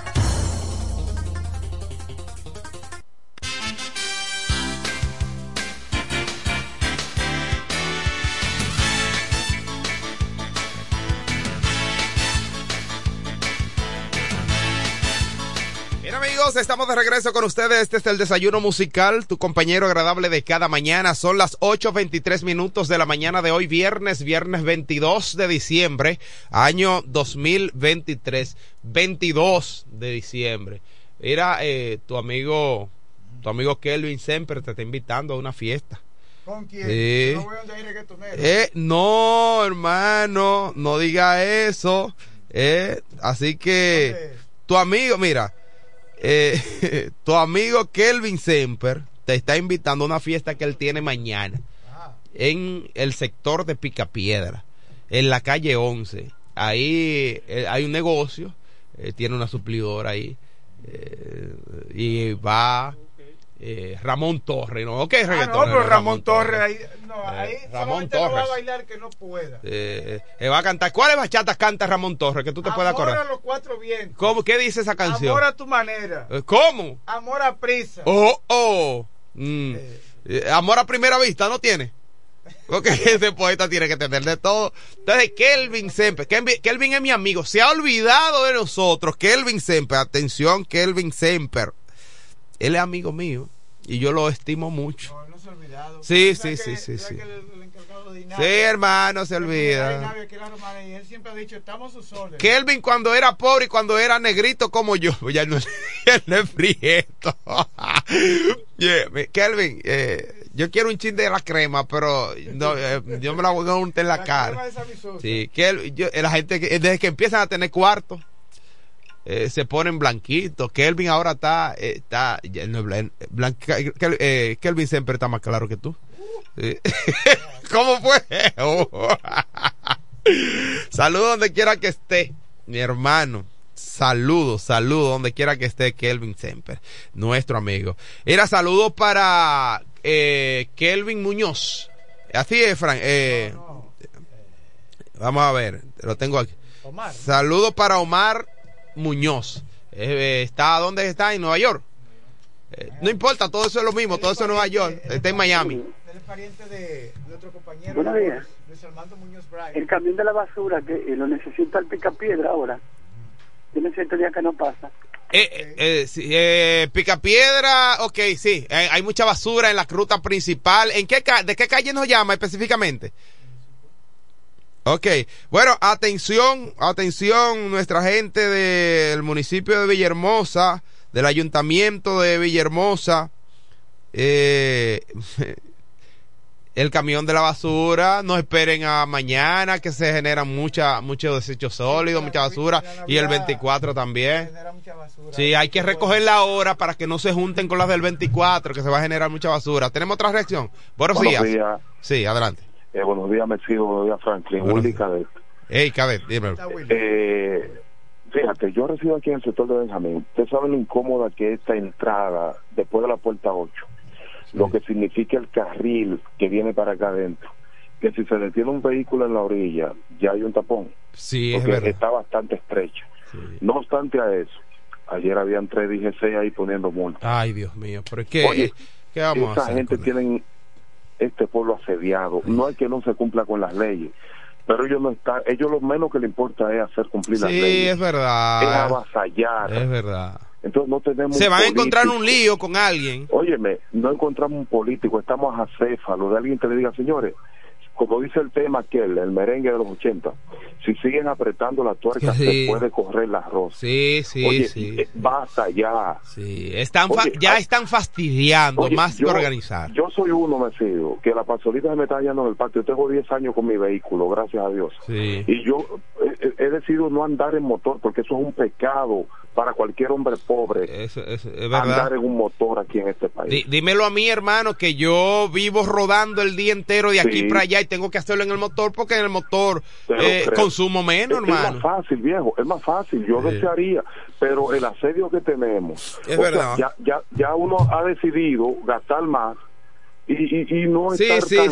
Amigos, estamos de regreso con ustedes. Este es el desayuno musical, tu compañero agradable de cada mañana. Son las 8.23 minutos de la mañana de hoy, viernes, viernes 22 de diciembre, año 2023, 22 de diciembre. Mira, eh, tu amigo, tu amigo Kelvin Semper te está invitando a una fiesta. ¿Con quién? Sí. No voy reggaetoneros. Eh, no, hermano, no diga eso. Eh, así que tu amigo, mira, eh, tu amigo Kelvin Semper te está invitando a una fiesta que él tiene mañana en el sector de Picapiedra, en la calle 11. Ahí eh, hay un negocio, eh, tiene una suplidora ahí eh, y va eh, Ramón Torre, ¿no? ¿Qué Ah, no, pero Ramón Torres ahí, no, Eh, ahí Ramón solamente no va Torres. a bailar que no pueda. Eh, eh, va a cantar. ¿Cuáles bachatas canta Ramón Torres que tú te puedas Amor a acordar? los cuatro vientos. ¿Cómo? ¿Qué dice esa canción? Amor a tu manera. Eh, ¿Cómo? Amor a prisa. Oh, oh. Mm. Amor a primera vista, ¿no tiene? Porque ese poeta tiene que tener de todo. Entonces, Kelvin Semper, Kelvin, Kelvin es mi amigo, se ha olvidado de nosotros. Kelvin Semper, atención, Kelvin Semper. Él es amigo mío y yo lo estimo mucho. No se ha olvidado. Sí, sí, sí, sí, sí. Sí, hermano, se olvida. Él siempre ha dicho, estamos sus órdenes. Kelvin cuando era pobre y cuando era negrito como yo, ya no, no es prieto. Yeah, Kelvin, eh, yo quiero un chin de la crema, pero no, eh, yo me la voy a untar en la, La cara. crema de. Sí, Kelvin, yo- la gente desde que empiezan a tener cuartos eh, se ponen blanquitos. Kelvin ahora está, eh, está, ya no blan- Kel- eh, Kelvin siempre está más claro que tú. ¿Cómo fue? Saludos donde quiera que esté, mi hermano. Saludos, saludos donde quiera que esté Kelvin Semper, nuestro amigo. Era saludos para Kelvin Muñoz. Así es, Frank. Vamos a ver, lo tengo aquí. Omar. Saludos para Omar Muñoz. Eh, está ¿dónde está? En Nueva York. Eh, no importa, todo eso es lo mismo, todo eso es Nueva York. Está en Miami. Él es pariente de nuestro compañero Buenos días. Luis Armando Muñoz Bryan. El camión de la basura que eh, lo necesita el picapiedra ahora. Tiene cierto día que no pasa. Eh, eh, eh, sí, eh, Picapiedra, ok, sí, eh, hay mucha basura en la ruta principal. ¿En qué ca- ¿De qué calle nos llama específicamente? Ok, bueno, atención, atención, nuestra gente del municipio de Villahermosa, del ayuntamiento de Villahermosa, eh, el camión de la basura, no esperen a mañana que se generan mucha, mucho desecho sólido, mucha basura, y el 24 también. Sí, hay que recogerla ahora para que no se junten con las del 24, que se va a generar mucha basura. ¿Tenemos otra reacción? Buenos, Buenos días. días. Sí, adelante. Eh, buenos días, Mercido. Buenos días, Franklin. Buenos Willy Cadet. Hey, Cadet, dímelo. Eh, fíjate, yo resido aquí en el sector de Benjamín. Ustedes saben lo incómoda que es esta entrada después de la puerta 8. Lo que significa el carril que viene para acá adentro. Que si se detiene un vehículo en la orilla, ya hay un tapón. Sí, es porque verdad. está bastante estrecha. No obstante a eso, ayer habían tres DGC ahí poniendo multas. Ay, Dios mío, pero es que, Oye, ¿qué vamos a hacer? gente tienen este pueblo asediado. No es que no se cumpla con las leyes, pero ellos no están, ellos lo menos que le importa es hacer cumplir las Sí, leyes. es verdad. Es avasallar. Es verdad. Entonces no tenemos Se van a encontrar en un lío con alguien. Óyeme, no encontramos un político, estamos acéfalos de alguien que le diga, señores, como dice el tema aquel, el merengue de los 80, si siguen apretando la tuerca Sí. se puede correr la arroz. Sí, sí, Oye, sí. eh, basta ya. Sí, están fa- Oye, ya ay- están fastidiando Oye, más yo- que organizar. Yo soy uno, me sigo, que la pasolita se me está hallando en el patio. Tengo 10 años con mi vehículo, gracias a Dios. Sí. Y yo he, he decidido no andar en motor porque eso es un pecado para cualquier hombre pobre. es verdad. andar en un motor aquí en este país. Dímelo a mí, hermano, que yo vivo rodando el día entero de aquí Sí. para allá y tengo que hacerlo en el motor porque en el motor eh, consumo menos, es, es hermano. más fácil, viejo, es más fácil. Yo Sí. desearía, pero el asedio que tenemos, Es o sea, verdad. ya, ya, ya uno ha decidido gastar más y, y, y no Sí, estar sí, tan,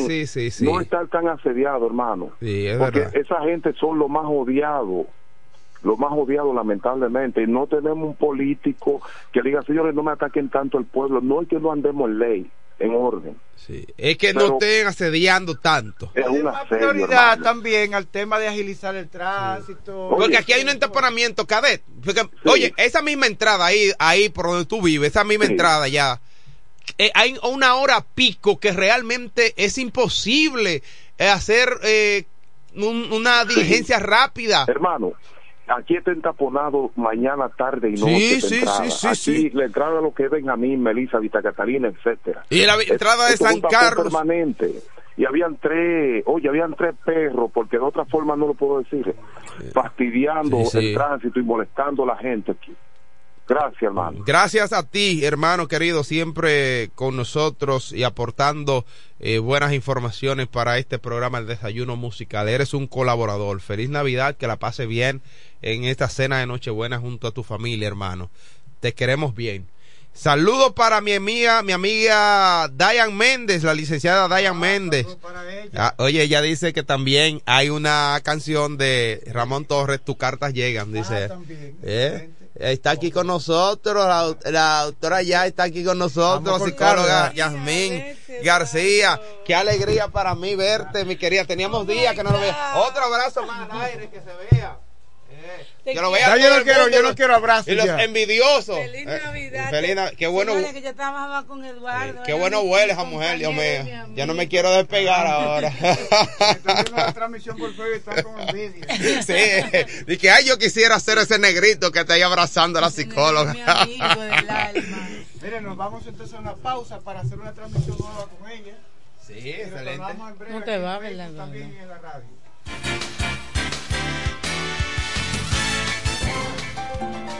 sí, no estar tan asediado, hermano. Sí, es Porque verdad. esa gente son los más odiados, los más odiados lamentablemente. Y no tenemos un político que diga, señores, no me ataquen tanto el pueblo. No es que no andemos en ley, en orden. Sí. Es que no estén asediando tanto. Es una prioridad hermano. también al tema de agilizar el tránsito. Porque aquí hay un entaponamiento, cadet. Porque, Oye, esa misma entrada ahí, ahí por donde tú vives, esa misma Sí. entrada ya, eh, hay una hora pico que realmente es imposible eh, hacer eh, un- una diligencia rápida. Hermano, aquí está entaponado mañana, tarde y Sí, noche. sí, entrada. sí, sí, aquí sí. la entrada de lo que es Benjamín, Melissa, Vita Catalina, etcétera. Y la entrada de San Carlos. permanente. Y habían tres, oye, habían tres perros, porque de otra forma no lo puedo decir, fastidiando Sí, sí. el tránsito y molestando a la gente aquí. Gracias, hermano. Gracias a ti, hermano querido, siempre con nosotros y aportando eh, buenas informaciones para este programa El Desayuno Musical. Eres un colaborador. Feliz Navidad, que la pase bien en esta cena de Nochebuena junto a tu familia, hermano. Te queremos bien. Saludos para mi amiga, mi amiga Dayan Méndez, la licenciada Dayan Méndez. Ah, oye, ella dice que también hay una canción de Ramón Torres, Tus cartas llegan, dice. ¿Eh? Está aquí con nosotros, la, la autora ya está aquí con nosotros, psicóloga. Yasmín García. Qué alegría para mí verte, mi querida. Teníamos días que no lo veía. Otro abrazo más al aire, que se vea. Eh, que lo Ya yo no quiero- yo no quiero abrazos Y los ya. envidiosos. Feliz Eh, Navidad. feliz Nav- Qué bueno. Que yo trabajaba con Eduardo. Qué bueno huele esa mujer, Dios mío. Ya no me quiero despegar ahora. la transmisión por Facebook está con envidia. sí. Y que ay, yo quisiera ser ese negrito que está ahí abrazando a la psicóloga. Miren, nos vamos entonces a una pausa para hacer una transmisión nueva con ella. Sí, Y excelente. retornamos en breve No te va, ¿verdad? También en la radio.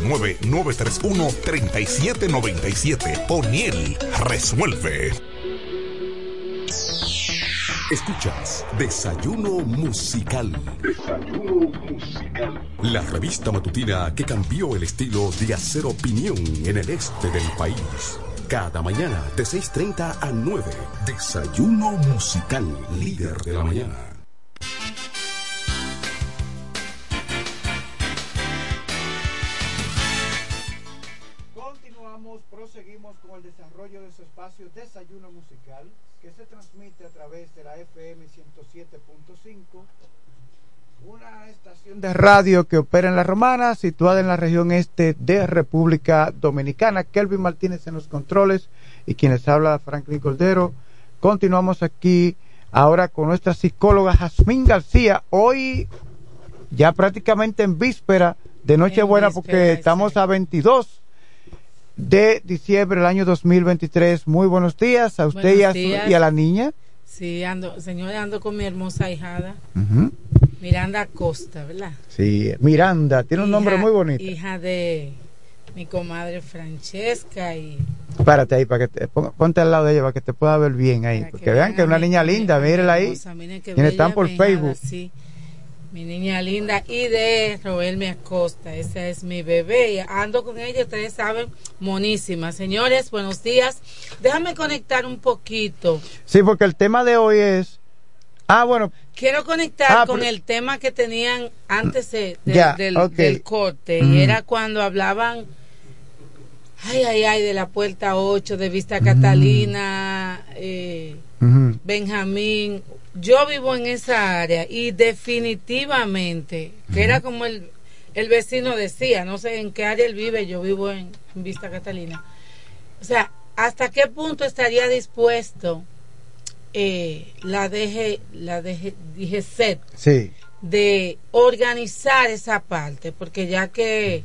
809-931-3797. O'Neill resuelve. Escuchas Desayuno Musical. Desayuno Musical. La revista matutina que cambió el estilo de hacer opinión en el este del país. Cada mañana de 6.30 a 9. Desayuno musical, líder de la mañana. Con el desarrollo de su espacio Desayuno Musical, que se transmite a través de la FM 107.5, una estación de radio que opera en La Romana, situada en la región este de República Dominicana. Kelvin Martínez en los controles y quienes habla Franklin Cordero. Continuamos aquí ahora con nuestra psicóloga Jazmín García. Hoy ya prácticamente en víspera de Nochebuena porque estamos a 22 de diciembre del año 2023. Muy buenos días a usted y a, su- y a la niña. Sí, ando, señora, ando con mi hermosa hijada, Ujú. Miranda Costa, ¿verdad? Sí, Miranda, tiene un nombre Hija- muy bonito. Hija de mi comadre Francesca y Párate ahí para que te pon- ponte al lado de ella para que te pueda ver bien ahí, porque que vean que es una niña linda, mi mírela ahí. miren Quienes están por Facebook. sí. Mi niña linda y de Roelme Acosta, esa es mi bebé. y Ando con ella, ustedes saben, monísima. Señores, buenos días. Déjame conectar un poquito. Sí, porque el tema de hoy es Ah, bueno, Quiero conectar Ah, con pero- el tema que tenían antes de- del, corte. Mm. Y era cuando hablaban, ay, ay, ay, de la puerta 8, de Vista Catalina, eh, Ujú. Benjamín. Yo vivo en esa área y definitivamente, que era como el, el vecino decía, no sé en qué área él vive, yo vivo en, en Vista Catalina. O sea, ¿hasta qué punto estaría dispuesto eh, la DG, la DG, sí. de organizar esa parte? Porque ya que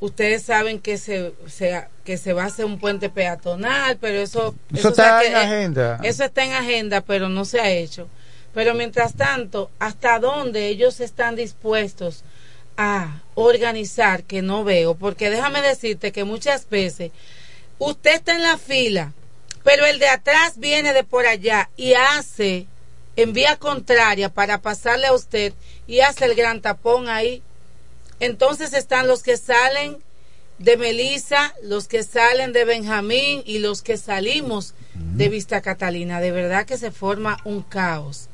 ustedes saben que se, se- que se va a hacer un puente peatonal, pero eso, Eso está en que- agenda. Eso está en agenda, pero no se ha hecho. Pero mientras tanto, ¿hasta dónde ellos están dispuestos a organizar que no veo? Porque déjame decirte que muchas veces usted está en la fila, pero el de atrás viene de por allá y hace en vía contraria para pasarle a usted y hace el gran tapón ahí. Entonces están los que salen de Melissa, los que salen de Benjamín y los que salimos de Vista Catalina. De verdad que se forma un caos.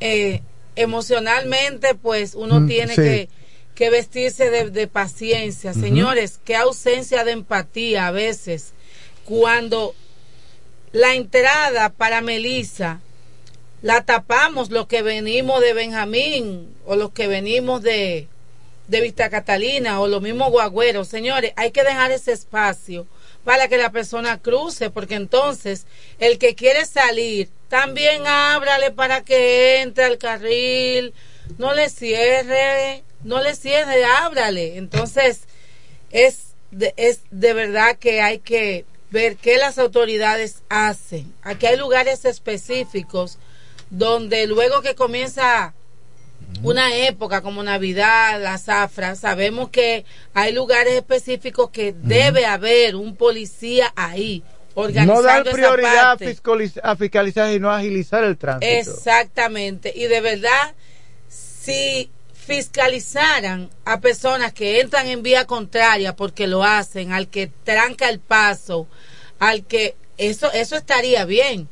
Eh, emocionalmente, pues uno Mm, tiene sí. que, que vestirse de, de paciencia. Señores, qué ausencia de empatía a veces cuando la entrada para Melissa la tapamos los que venimos de Benjamín o los que venimos de, de Vista Catalina o los mismos guagüeros. Señores, hay que dejar ese espacio para que la persona cruce, porque entonces el que quiere salir, también ábrale para que entre al carril, no le cierre, no le cierre, ábrale. Entonces, es de, es de verdad que hay que ver qué las autoridades hacen. Aquí hay lugares específicos donde luego que comienza una época como Navidad, la zafra, sabemos que hay lugares específicos que debe haber un policía ahí organizando No dar prioridad parte. a fiscalizar y no agilizar el tránsito. Exactamente. Y de verdad, si fiscalizaran a personas que entran en vía contraria porque lo hacen, al que tranca el paso, al que eso eso estaría bien.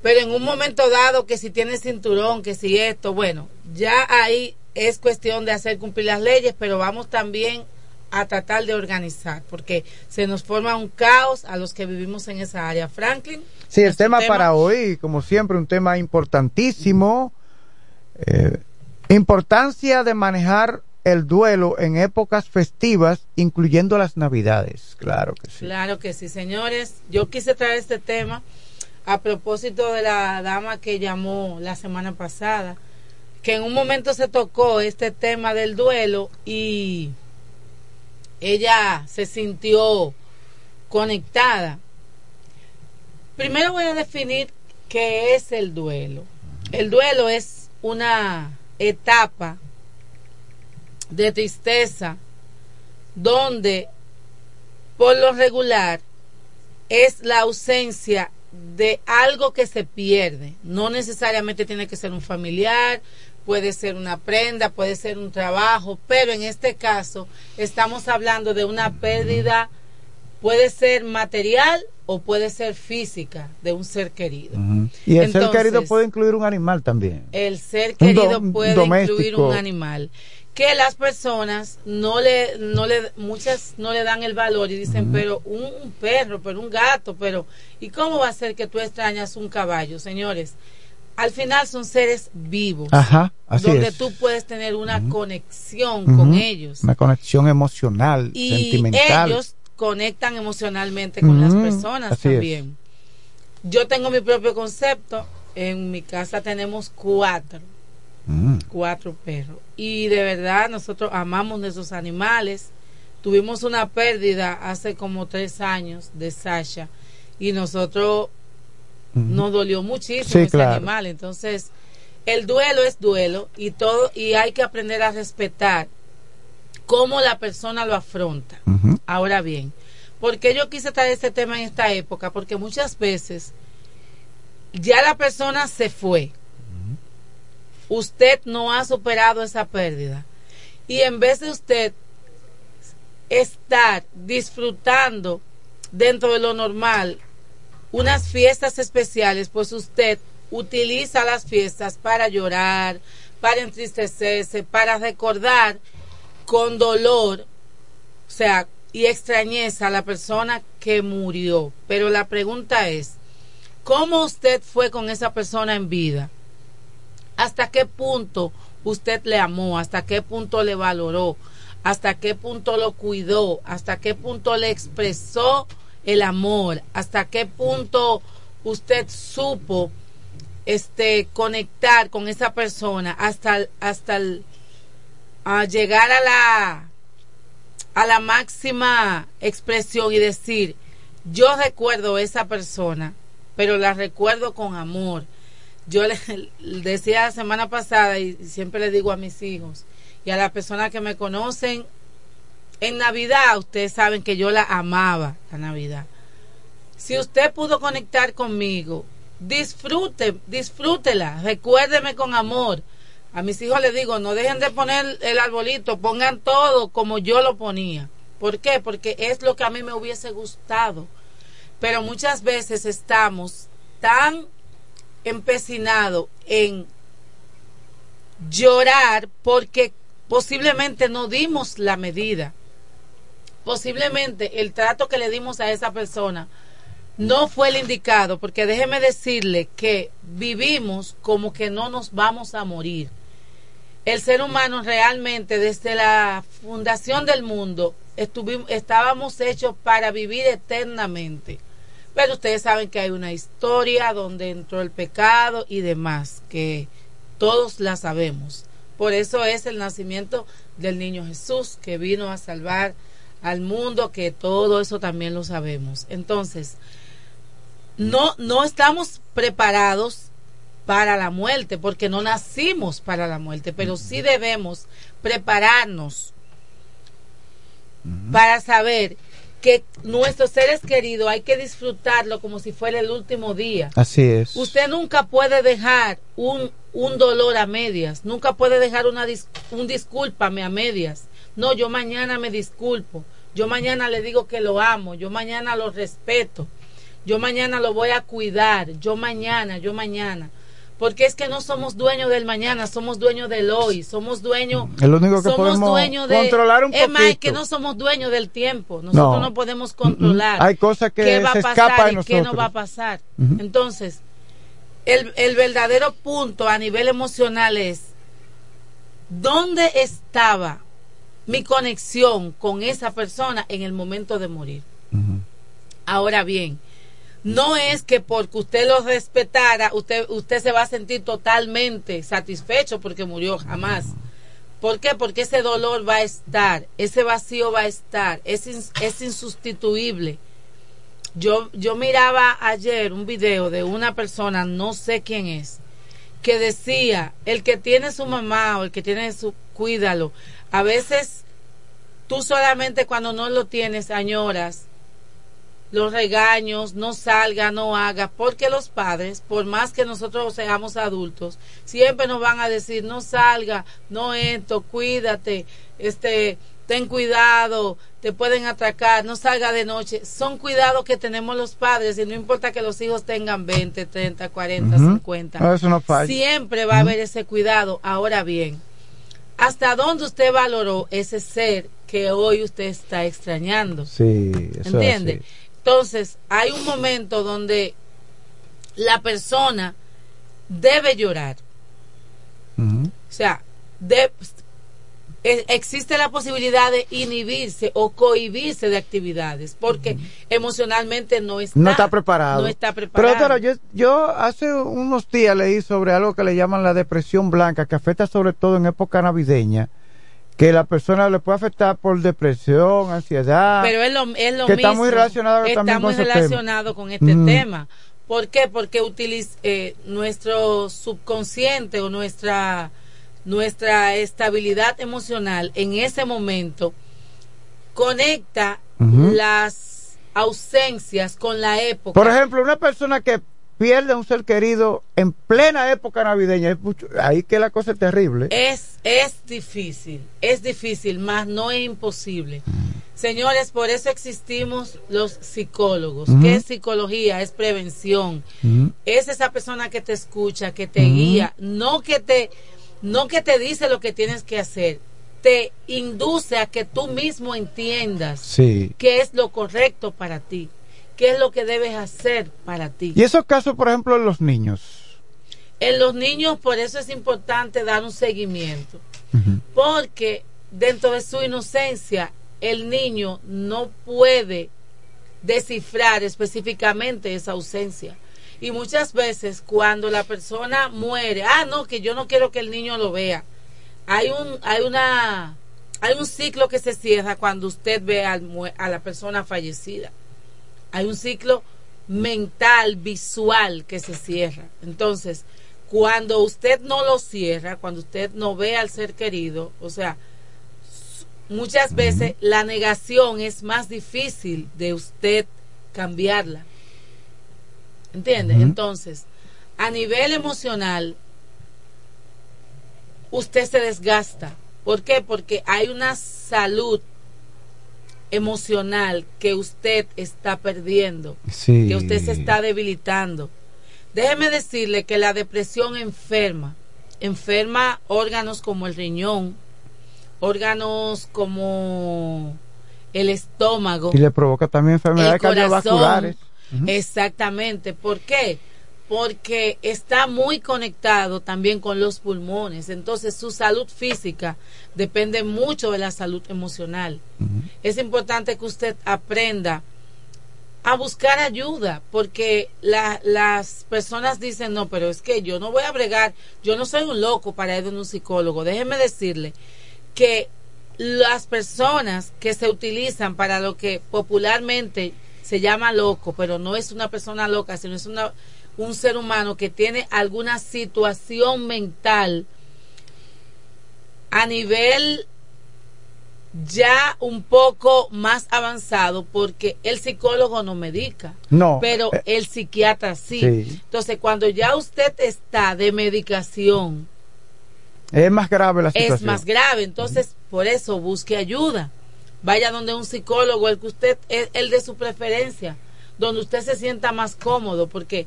Pero en un momento dado que si tiene cinturón, que si esto, bueno, ya ahí es cuestión de hacer cumplir las leyes, pero vamos también a tratar de organizar, porque se nos forma un caos a los que vivimos en esa área. Franklin. Sí, el tema, para hoy, como siempre, un tema importantísimo. Eh, importancia de manejar el duelo en épocas festivas, incluyendo las navidades. Claro que sí. Claro que sí, señores. Yo quise traer este tema a propósito de la dama que llamó la semana pasada, que en un momento se tocó este tema del duelo y ella se sintió conectada. Primero voy a definir qué es el duelo. El duelo es una etapa de tristeza donde por lo regular es la ausencia de algo que se pierde. No necesariamente tiene que ser un familiar, puede ser una prenda, puede ser un trabajo, pero en este caso estamos hablando de una pérdida puede ser material o puede ser física de un ser querido. Y el ser querido puede incluir un animal también. el ser querido do- puede doméstico. incluir un animal que las personas no le no le muchas no le dan el valor y dicen pero un, un perro pero un gato pero y cómo va a ser que tú extrañas un caballo señores al final son seres vivos Ajá, así donde es. tú puedes tener una conexión con ellos Una conexión emocional, y sentimental. ellos conectan emocionalmente con las personas así es. también. Yo tengo mi propio concepto. En mi casa tenemos cuatro, Mm. cuatro perros. Y de verdad nosotros amamos de esos animales. Tuvimos una pérdida hace como tres años de Sasha y nosotros Nos dolió muchísimo Sí, ese claro. animal. Entonces, el duelo es duelo y todo y hay que aprender a respetar cómo la persona lo afronta. Ahora bien, ¿por qué yo quise traer este tema en esta época? Porque muchas veces ya la persona se fue. Usted no ha superado esa pérdida. Y en vez de usted estar disfrutando dentro de lo normal unas fiestas especiales, pues usted utiliza las fiestas para llorar, para entristecerse, para recordar con dolor, o sea, y extrañeza a la persona que murió. Pero la pregunta es, ¿cómo usted fue con esa persona en vida? ¿Hasta qué punto usted le amó? ¿Hasta qué punto le valoró? ¿Hasta qué punto lo cuidó? ¿Hasta qué punto le expresó el amor? ¿Hasta qué punto usted supo este conectar con esa persona hasta hasta el- a llegar a la a la máxima expresión y decir yo recuerdo esa persona pero la recuerdo con amor yo le, decía la semana pasada y siempre le digo a mis hijos y a las personas que me conocen en Navidad ustedes saben que yo la amaba la Navidad si usted pudo conectar conmigo disfrute disfrútela recuérdeme con amor a mis hijos les digo, no dejen de poner el arbolito, pongan todo como yo lo ponía. ¿Por qué? Porque es lo que a mí me hubiese gustado. Pero muchas veces estamos tan empecinados en llorar porque posiblemente no dimos la medida. Posiblemente el trato que le dimos a esa persona no fue el indicado, porque déjeme decirle que vivimos como que no nos vamos a morir. El ser humano realmente desde la fundación del mundo estábamos hechos para vivir eternamente. Pero ustedes saben que hay una historia donde entró el pecado y demás, que todos la sabemos. Por eso es el nacimiento del niño Jesús, que vino a salvar al mundo, que todo eso también lo sabemos. Entonces, no, no estamos preparados para la muerte, porque no nacimos para la muerte, pero sí debemos prepararnos para saber que nuestros seres queridos hay que disfrutarlo como si fuera el último día. Así es. Usted nunca puede dejar un, un dolor a medias, nunca puede dejar una dis- un discúlpame a medias. No, yo mañana me disculpo, yo mañana le digo que lo amo, yo mañana lo respeto, yo mañana lo voy a cuidar, yo mañana, yo mañana. Porque es que no somos dueños del mañana, somos dueños del hoy, somos dueños, Es lo único que somos podemos dueños de controlar un es más, es poquito. que no somos dueños del tiempo, nosotros no, No. podemos controlar Hay cosas que qué va a se pasar escapan y qué no va a pasar. Entonces, el, el verdadero punto a nivel emocional es dónde estaba mi conexión con esa persona en el momento de morir. Ahora bien, no es que porque usted lo respetara, usted, usted se va a sentir totalmente satisfecho porque murió jamás. ¿Por qué? Porque ese dolor va a estar, ese vacío va a estar, es, es insustituible. Yo, yo miraba ayer un video de una persona, no sé quién es, que decía, el que tiene su mamá o el que tiene su, cuídalo. A veces tú solamente cuando no lo tienes añoras los regaños, no salga, no haga, porque los padres, por más que nosotros seamos adultos, siempre nos van a decir, no salga, no esto, cuídate, este, ten cuidado, te pueden atracar, no salga de noche. Son cuidados que tenemos los padres y no importa que los hijos tengan 20, 30, 40, Ujú. 50. No, eso no. Siempre va a haber ese cuidado. Ahora bien, ¿hasta dónde usted valoró ese ser que hoy usted está extrañando? Sí, eso es ¿Entiende? Entonces, hay un momento donde la persona debe llorar. O sea, de- existe la posibilidad de inhibirse o cohibirse de actividades porque emocionalmente no está, No está preparado. No está Pero preparado. doctora, yo, yo hace unos días leí sobre algo que le llaman la depresión blanca, que afecta sobre todo en época navideña, que la persona le puede afectar por depresión, ansiedad. Pero es lo, es lo que mismo. está muy relacionado Está también muy con relacionado tema. con este Mm. tema. ¿Por qué? Porque utiliz- eh, nuestro subconsciente o nuestra, nuestra estabilidad emocional en ese momento conecta las ausencias con la época. Por ejemplo, una persona que pierde a un ser querido en plena época navideña, ahí que la cosa es terrible. Es, es difícil, es difícil, más no es imposible. Señores, por eso existimos los psicólogos. ¿Qué es psicología? Es prevención. Es esa persona que te escucha, que te guía, no que te, no que te dice lo que tienes que hacer, te induce a que tú mismo entiendas Sí. qué es lo correcto para ti, qué es lo que debes hacer para ti. Y esos casos, por ejemplo, en los niños. En los niños, por eso es importante dar un seguimiento. Porque dentro de su inocencia, el niño no puede descifrar específicamente esa ausencia. Y muchas veces cuando la persona muere, ah, no, que yo no quiero que el niño lo vea. Hay un, hay una, hay un ciclo que se cierra cuando usted ve al a la persona fallecida. Hay un ciclo mental, visual que se cierra. Entonces, cuando usted no lo cierra, cuando usted no ve al ser querido, o sea, muchas veces la negación es más difícil de usted cambiarla. ¿Entiende? Ujú. Entonces, a nivel emocional, usted se desgasta. ¿Por qué? Porque hay una salud emocional que usted está perdiendo, Sí. que usted se está debilitando. Déjeme decirle que la depresión enferma, enferma órganos como el riñón, órganos como el estómago, Y le provoca también enfermedades el Exactamente. ¿Por qué? Porque está muy conectado también con los pulmones. Entonces su salud física depende mucho de la salud emocional. Es importante que usted aprenda a buscar ayuda, porque la- las personas dicen, no, pero es que yo no voy a bregar, yo no soy un loco para ir a un psicólogo. Déjeme decirle que las personas que se utilizan para lo que popularmente se llama loco, pero no es una persona loca, sino es una, un ser humano que tiene alguna situación mental a nivel ya un poco más avanzado porque el psicólogo no medica. No, Pero eh, el psiquiatra sí. sí. Entonces, cuando ya usted está de medicación, Es más grave la situación. es más grave. Entonces, por eso busque ayuda. Vaya donde un psicólogo, el que usted es el de su preferencia, donde usted se sienta más cómodo, porque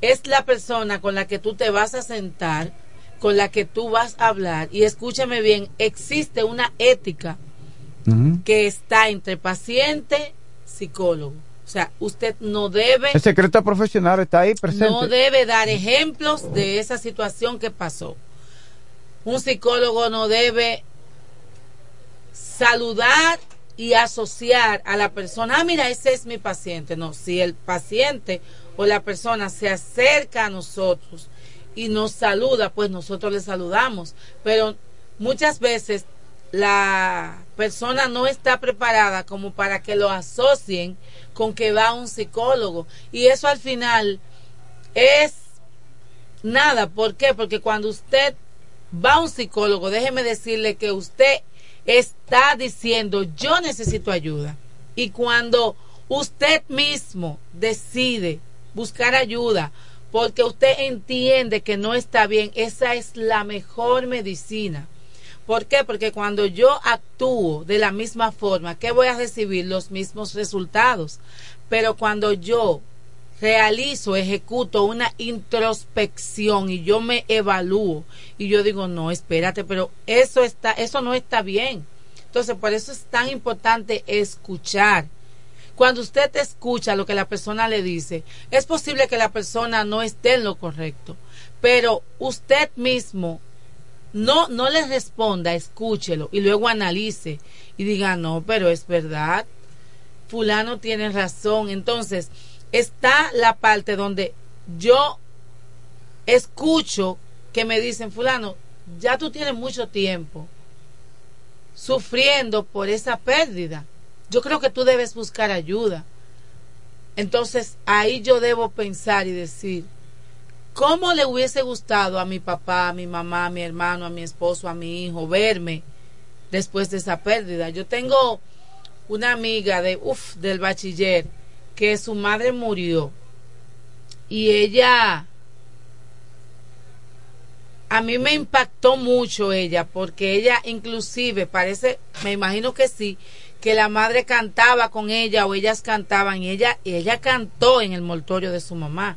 es la persona con la que tú te vas a sentar, con la que tú vas a hablar. Y escúcheme bien, existe una ética que está entre paciente, psicólogo. O sea, usted no debe El secreto profesional está ahí presente. no debe dar ejemplos de esa situación que pasó. Un psicólogo no debe saludar y asociar a la persona, ah, mira, ese es mi paciente. No, si el paciente o la persona se acerca a nosotros y nos saluda, pues nosotros le saludamos. Pero muchas veces la persona no está preparada como para que lo asocien con que va a un psicólogo. Y eso al final es nada. ¿Por qué? Porque cuando usted va a un psicólogo, déjeme decirle que usted está diciendo yo necesito ayuda. Y cuando usted mismo decide buscar ayuda porque usted entiende que no está bien, esa es la mejor medicina. ¿Por qué? Porque cuando yo actúo de la misma forma, ¿qué voy a recibir? Los mismos resultados. Pero cuando yo realizo, ejecuto una introspección y yo me evalúo y yo digo, no, espérate, pero eso está, eso no está bien. Entonces, por eso es tan importante escuchar. Cuando usted escucha lo que la persona le dice, es posible que la persona no esté en lo correcto, pero usted mismo no, no le responda, escúchelo y luego analice y diga, no, pero es verdad, fulano tiene razón. Entonces, está la parte donde yo escucho que me dicen, fulano, ya tú tienes mucho tiempo sufriendo por esa pérdida. Yo creo que tú debes buscar ayuda. Entonces ahí yo debo pensar y decir, ¿Cómo le hubiese gustado a mi papá, a mi mamá, a mi hermano, a mi esposo, a mi hijo verme después de esa pérdida? Yo tengo una amiga de uf, del bachiller que su madre murió y ella a mí me impactó mucho ella porque ella inclusive parece me imagino que sí que la madre cantaba con ella o ellas cantaban y ella y ella cantó en el mortorio de su mamá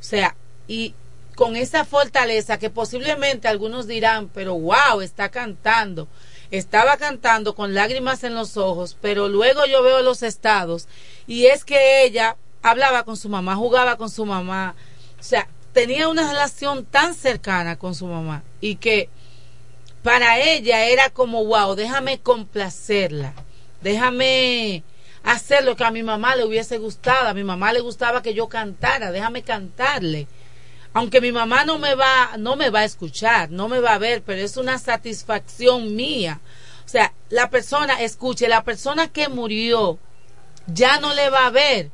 o sea y con esa fortaleza que posiblemente algunos dirán, pero wow, está cantando. Estaba cantando con lágrimas en los ojos, pero luego yo veo los estados y es que ella hablaba con su mamá, jugaba con su mamá, o sea, tenía una relación tan cercana con su mamá y que para ella era como, wow, déjame complacerla, déjame hacer lo que a mi mamá le hubiese gustado, a mi mamá le gustaba que yo cantara, déjame cantarle aunque mi mamá no me va no me va a escuchar, no me va a ver, pero es una satisfacción mía. O sea, la persona, escuche, la persona que murió ya no le va a ver.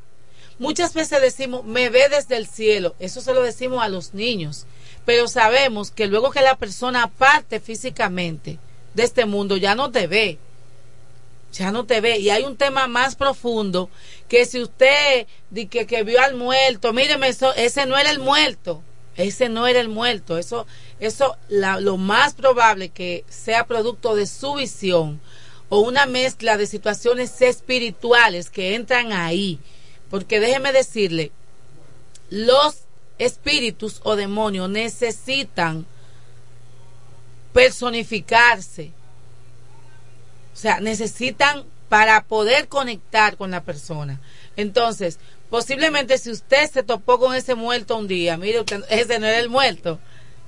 Muchas veces decimos, me ve desde el cielo. Eso se lo decimos a los niños. Pero sabemos que luego que la persona parte físicamente de este mundo, ya no te ve. Ya no te ve. Y hay un tema más profundo que si usted que, que vio al muerto, míreme, eso, ese no era el muerto, ese no era el muerto, eso, eso lo más probable que sea producto de su visión o una mezcla de situaciones espirituales que entran ahí, porque déjeme decirle, los espíritus o demonios necesitan personificarse, o sea, necesitan para poder conectar con la persona. Entonces, posiblemente si usted se topó con ese muerto un día, mire, usted, ese no era el muerto,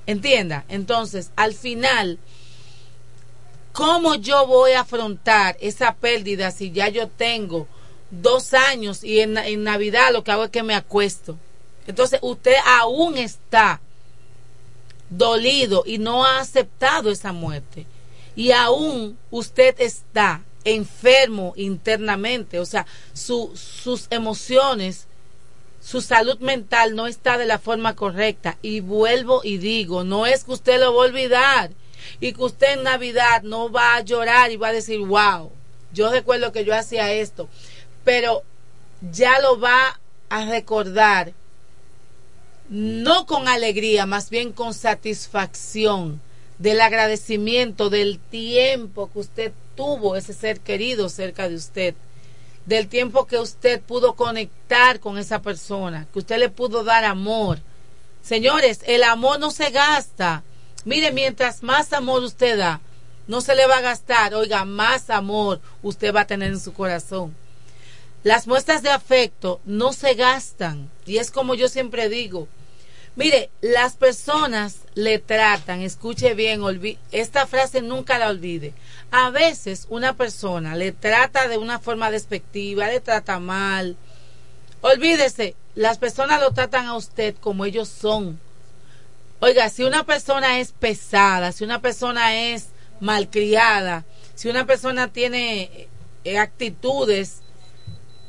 entienda. Entonces, al final, ¿cómo yo voy a afrontar esa pérdida si ya yo tengo dos años y en, en Navidad lo que hago es que me acuesto? Entonces, usted aún está dolido y no ha aceptado esa muerte. Y aún usted está enfermo internamente, o sea, sus emociones, su salud mental no está de la forma correcta. Y vuelvo y digo, no es que usted lo va a olvidar y que usted en Navidad no va a llorar y va a decir, wow, yo recuerdo que yo hacía esto, pero ya lo va a recordar no con alegría, más bien con satisfacción del agradecimiento del tiempo que usted tuvo ese ser querido cerca de usted, del tiempo que usted pudo conectar con esa persona, que usted le pudo dar amor. Señores, el amor no se gasta. Mire, mientras más amor usted da, no se le va a gastar. Oiga, más amor usted va a tener en su corazón. Las muestras de afecto no se gastan. Y es como yo siempre digo, Mire, las personas le tratan, escuche bien, esta frase nunca la olvide. A veces una persona le trata de una forma despectiva, le trata mal. Olvídese, las personas lo tratan a usted como ellos son. Oiga, si una persona es pesada, si una persona es malcriada, si una persona tiene eh, actitudes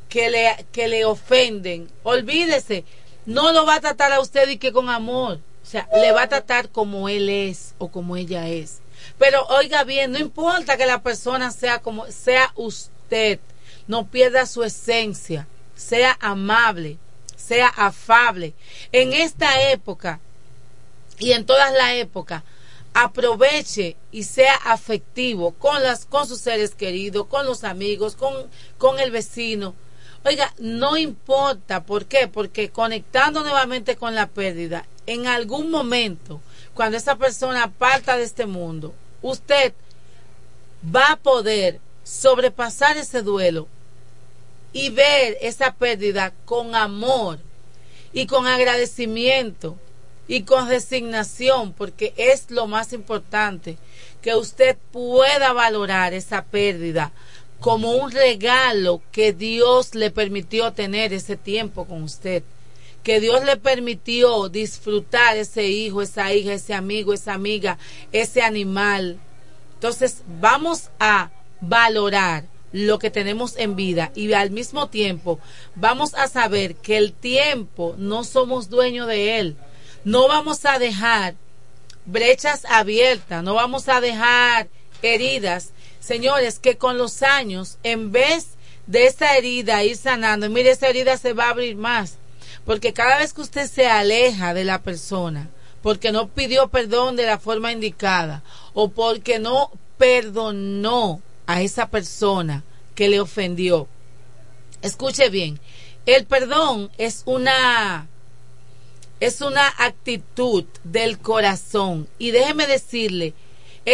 que le, que le ofenden, olvídese, no lo va a tratar a usted y que con amor. O sea, le va a tratar como él es o como ella es. Pero oiga bien, no importa que la persona sea como sea usted, no pierda su esencia, sea amable, sea afable. En esta época y en todas las épocas, aproveche y sea afectivo con las con sus seres queridos, con los amigos, con, con el vecino. Oiga, no importa, ¿por qué? Porque conectando nuevamente con la pérdida, en algún momento, cuando esa persona parta de este mundo, usted va a poder sobrepasar ese duelo y ver esa pérdida con amor y con agradecimiento y con resignación, porque es lo más importante, que usted pueda valorar esa pérdida como un regalo que Dios le permitió tener ese tiempo con usted, que Dios le permitió disfrutar ese hijo, esa hija, ese amigo, esa amiga, ese animal. Entonces vamos a valorar lo que tenemos en vida y al mismo tiempo vamos a saber que el tiempo no somos dueños de él no vamos a dejar brechas abiertas, no vamos a dejar heridas. Señores, que con los años, en vez de esa herida ir sanando, mire, esa herida se va a abrir más. Porque cada vez que usted se aleja de la persona, porque no pidió perdón de la forma indicada, o porque no perdonó a esa persona que le ofendió, escuche bien, el perdón es una es una actitud del corazón. Y déjeme decirle,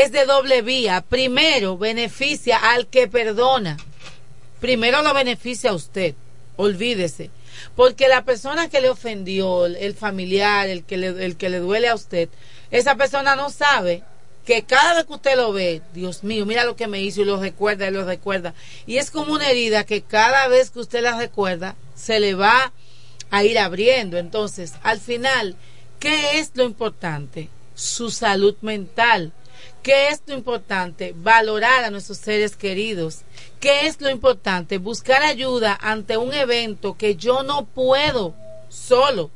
es de doble vía. Primero, beneficia al que perdona. Primero lo beneficia a usted. Olvídese. Porque la persona que le ofendió, el familiar, el que le, el que le duele a usted, esa persona no sabe que cada vez que usted lo ve, Dios mío, mira lo que me hizo y lo recuerda y lo recuerda. Y es como una herida que cada vez que usted la recuerda, se le va a ir abriendo. Entonces, al final, ¿qué es lo importante? Su salud mental. ¿Qué es lo importante? Valorar a nuestros seres queridos. ¿Qué es lo importante? Buscar ayuda ante un evento que yo no puedo solo.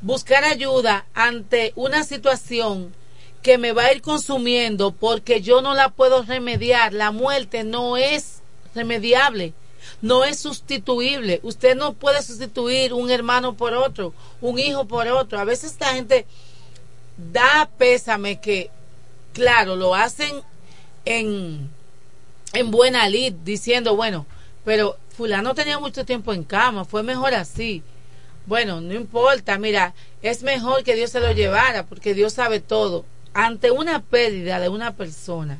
Buscar ayuda ante una situación que me va a ir consumiendo porque yo no la puedo remediar. La muerte no es remediable no es sustituible. Usted no puede sustituir un hermano por otro, un hijo por otro. A veces esta gente da pésame que, claro, lo hacen en, en buena lid, diciendo, bueno, pero fulano tenía mucho tiempo en cama, fue mejor así. Bueno, no importa, mira, es mejor que Dios se lo llevara, porque Dios sabe todo. Ante una pérdida de una persona,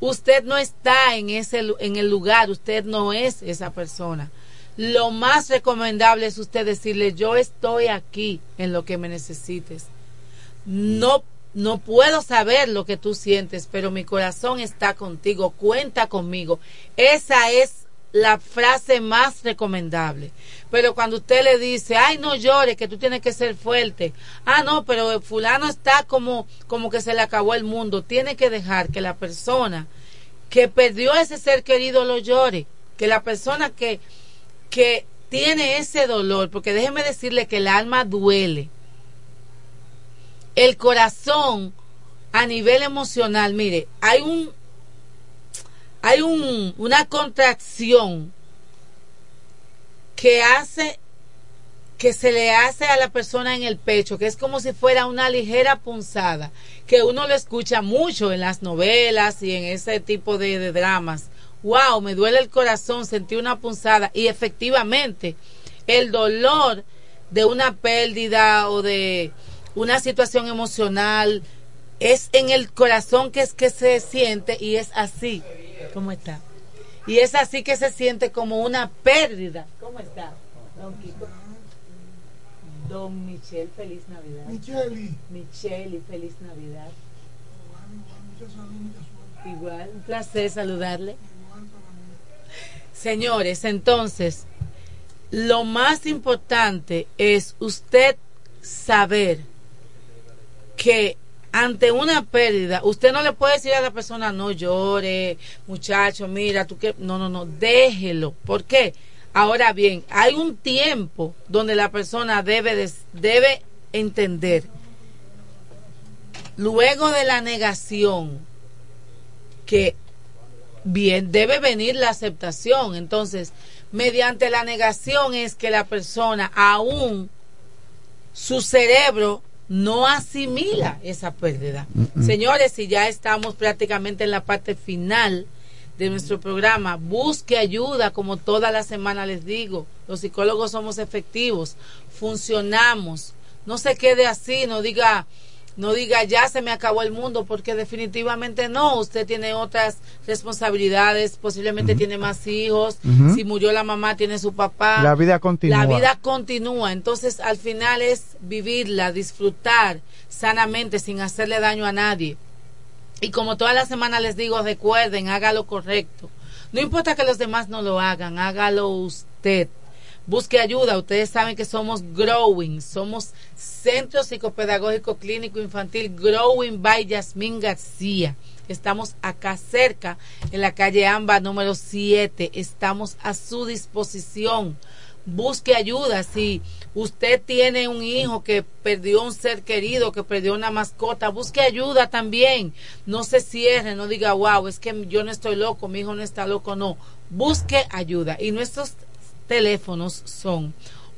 Usted no está en, ese, en el lugar, usted no es esa persona. Lo más recomendable es usted decirle, yo estoy aquí en lo que me necesites. No, no puedo saber lo que tú sientes, pero mi corazón está contigo, cuenta conmigo. Esa es la frase más recomendable. Pero cuando usted le dice, ay, no llores, que tú tienes que ser fuerte. Ah, no, pero fulano está como, como que se le acabó el mundo. Tiene que dejar que la persona que perdió ese ser querido lo llore. Que la persona que, que tiene ese dolor, porque déjeme decirle que el alma duele. El corazón a nivel emocional, mire, hay un hay un, una contracción que hace que se le hace a la persona en el pecho, que es como si fuera una ligera punzada, que uno lo escucha mucho en las novelas y en ese tipo de, de dramas. Wow, me duele el corazón, sentí una punzada y efectivamente el dolor de una pérdida o de una situación emocional es en el corazón que es que se siente y es así. ¿Cómo está? Y es así que se siente como una pérdida. ¿Cómo está? Don, Don Michel, feliz Navidad. Micheli. Micheli, feliz Navidad. Igual, un placer saludarle. Señores, entonces, lo más importante es usted saber que ante una pérdida, usted no le puede decir a la persona, no llore, muchacho, mira, tú que... No, no, no, déjelo. ¿Por qué? Ahora bien, hay un tiempo donde la persona debe, debe entender. Luego de la negación, que bien debe venir la aceptación. Entonces, mediante la negación es que la persona aún su cerebro no asimila esa pérdida. Mm, mm. Señores, si ya estamos prácticamente en la parte final de nuestro programa, busque ayuda, como toda la semana les digo. Los psicólogos somos efectivos, funcionamos. No se quede así, no diga, no diga ya se me acabó el mundo, porque definitivamente no. Usted tiene otras responsabilidades, posiblemente tiene más hijos. Si murió la mamá, tiene su papá. La vida continúa. La vida continúa. Entonces, al final es vivirla, disfrutar sanamente, sin hacerle daño a nadie. Y como toda la semana les digo, recuerden, haga lo correcto. No importa que los demás no lo hagan, hágalo usted. Busque ayuda. Ustedes saben que somos Growing, somos Centro Psicopedagógico Clínico Infantil Growing by Yasmín García. Estamos acá cerca, en la calle Amba número 7. Estamos a su disposición. Busque ayuda. Si usted tiene un hijo que perdió un ser querido, que perdió una mascota, busque ayuda también. No se cierre, no diga, wow, es que yo no estoy loco, mi hijo no está loco. No, busque ayuda. Y nuestros teléfonos son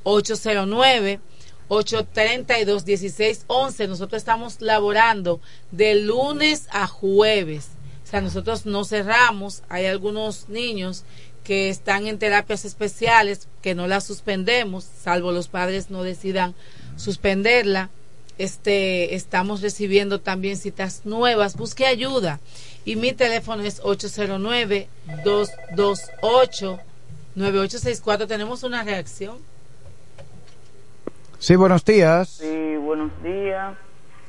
809 832 1611. Nosotros estamos laborando de lunes a jueves. O sea, nosotros no cerramos. Hay algunos niños que están en terapias especiales que no las suspendemos, salvo los padres no decidan suspenderla. Este, estamos recibiendo también citas nuevas. Busque ayuda. Y mi teléfono es 809 228 9864. Tenemos una reacción. Sí, buenos días. Sí, buenos días.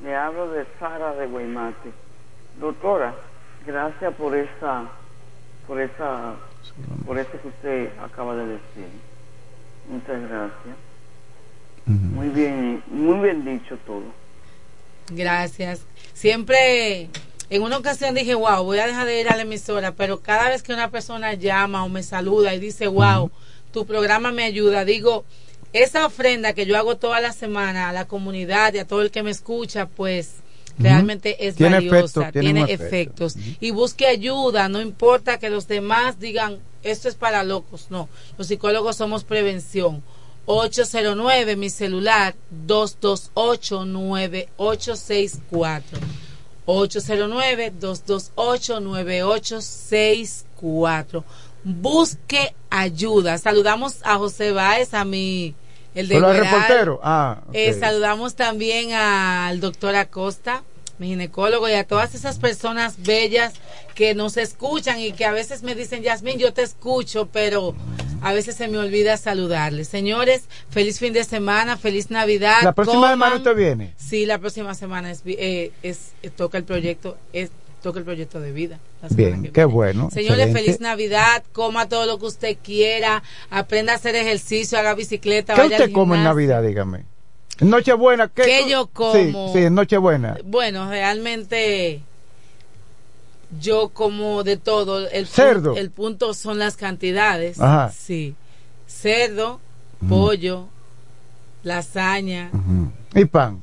Le hablo de Sara de Guaymate. Doctora, gracias por esa, por esa, por eso que usted acaba de decir. Muchas gracias. Muy bien, muy bien dicho todo. Gracias. Siempre, en una ocasión dije, wow, voy a dejar de ir a la emisora, pero cada vez que una persona llama o me saluda y dice, wow, tu programa me ayuda, digo, esa ofrenda que yo hago toda la semana a la comunidad y a todo el que me escucha, pues realmente es Tiene valiosa, efecto, tiene efectos. Y busque ayuda, no importa que los demás digan, esto es para locos, no. Los psicólogos somos prevención. 809, mi celular, 228-9864. 809-228-9864. Busque ayuda. Saludamos a José Báez, a mi, el de Hola, Gueral. reportero. Ah. Eh, saludamos también al doctor Acosta, mi ginecólogo, y a todas esas personas bellas que nos escuchan y que a veces me dicen, Yasmín, yo te escucho, pero a veces se me olvida saludarles. Señores, feliz fin de semana, feliz Navidad. La próxima coman. semana usted viene. Sí, la próxima semana es, eh, es, eh, toca el proyecto, es, toca el proyecto de vida. Bien, qué bueno. Señores, excelente. feliz Navidad, coma todo lo que usted quiera, aprenda a hacer ejercicio, haga bicicleta, ¿Qué vaya usted al come en. Navidad, dígame? En Nochebuena, ¿qué? ¿Qué yo como? Sí, sí, en Nochebuena. Bueno, realmente yo como de todo. El, Cerdo. el punto son las cantidades. Ajá. Sí. Cerdo, pollo, lasaña, Y pan.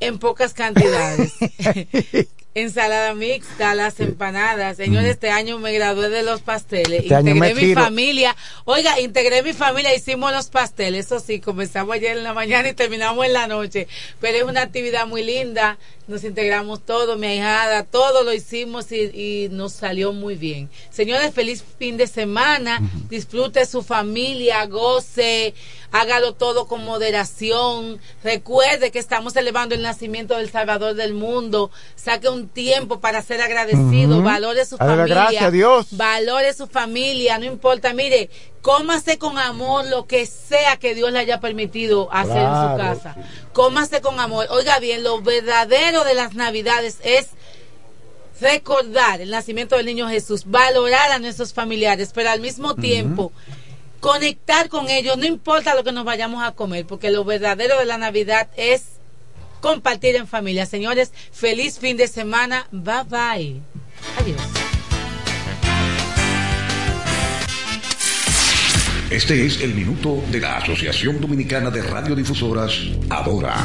en pocas cantidades. Ensalada mixta, las empanadas. Señor, este año me gradué de los pasteles. Este integré mi tiro. familia. Oiga, integré mi familia, hicimos los pasteles. Eso sí, comenzamos ayer en la mañana y terminamos en la noche. Pero es una actividad muy linda. Nos integramos todos, mi ahijada, todo lo hicimos y, y nos salió muy bien. Señores, feliz fin de semana. Disfrute su familia, goce, hágalo todo con moderación. Recuerde que estamos celebrando el nacimiento del Salvador del mundo. Saque un tiempo para ser agradecido. Valore su familia. gracias a Dios. Valore su familia, no importa. Mire, cómase con amor lo que sea que Dios le haya permitido hacer en su casa. Cómase con amor. Oiga bien, lo verdadero de las Navidades es recordar el nacimiento del niño Jesús, valorar a nuestros familiares, pero al mismo tiempo conectar con ellos, no importa lo que nos vayamos a comer, porque lo verdadero de la Navidad es compartir en familia. Señores, feliz fin de semana. Bye bye. Adiós. Este es el minuto de la Asociación Dominicana de Radiodifusoras, Adora.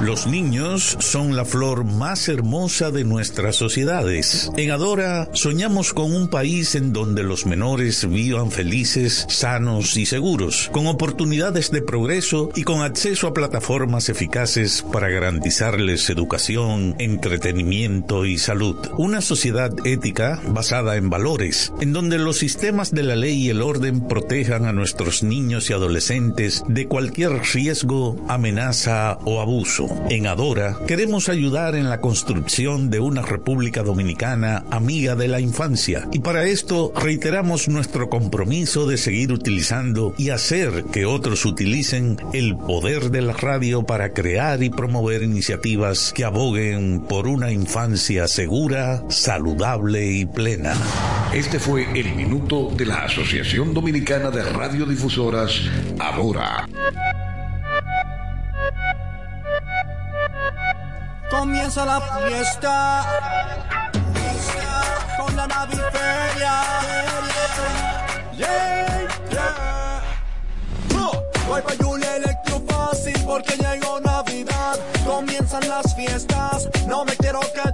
Los niños son la flor más hermosa de nuestras sociedades. En Adora soñamos con un país en donde los menores vivan felices, sanos y seguros, con oportunidades de progreso y con acceso a plataformas eficaces para garantizarles educación, entretenimiento y salud. Una sociedad ética basada en valores, en donde los sistemas de la ley y el orden protejan a nuestros niños y adolescentes de cualquier riesgo, amenaza o abuso. En Adora queremos ayudar en la construcción de una República Dominicana amiga de la infancia y para esto reiteramos nuestro compromiso de seguir utilizando y hacer que otros utilicen el poder de la radio para crear y promover iniciativas que aboguen por una infancia segura, saludable y plena. Este fue el minuto de la Asociación Dominicana de Radiodifusoras, Adora. Comienza la fiesta con la naviferia. Yeah, yeah. Oh, pa' Julia Electro Fácil porque llegó Navidad. Comienzan las fiestas, no me quiero quedar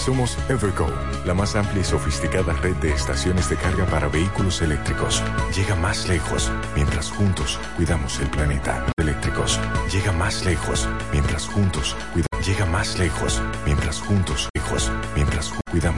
Somos Evergo, la más amplia y sofisticada red de estaciones de carga para vehículos eléctricos. Llega más lejos mientras juntos cuidamos el planeta. Eléctricos. Llega más lejos mientras juntos cuidamos. Llega más lejos mientras juntos, lejos, mientras cuidamos.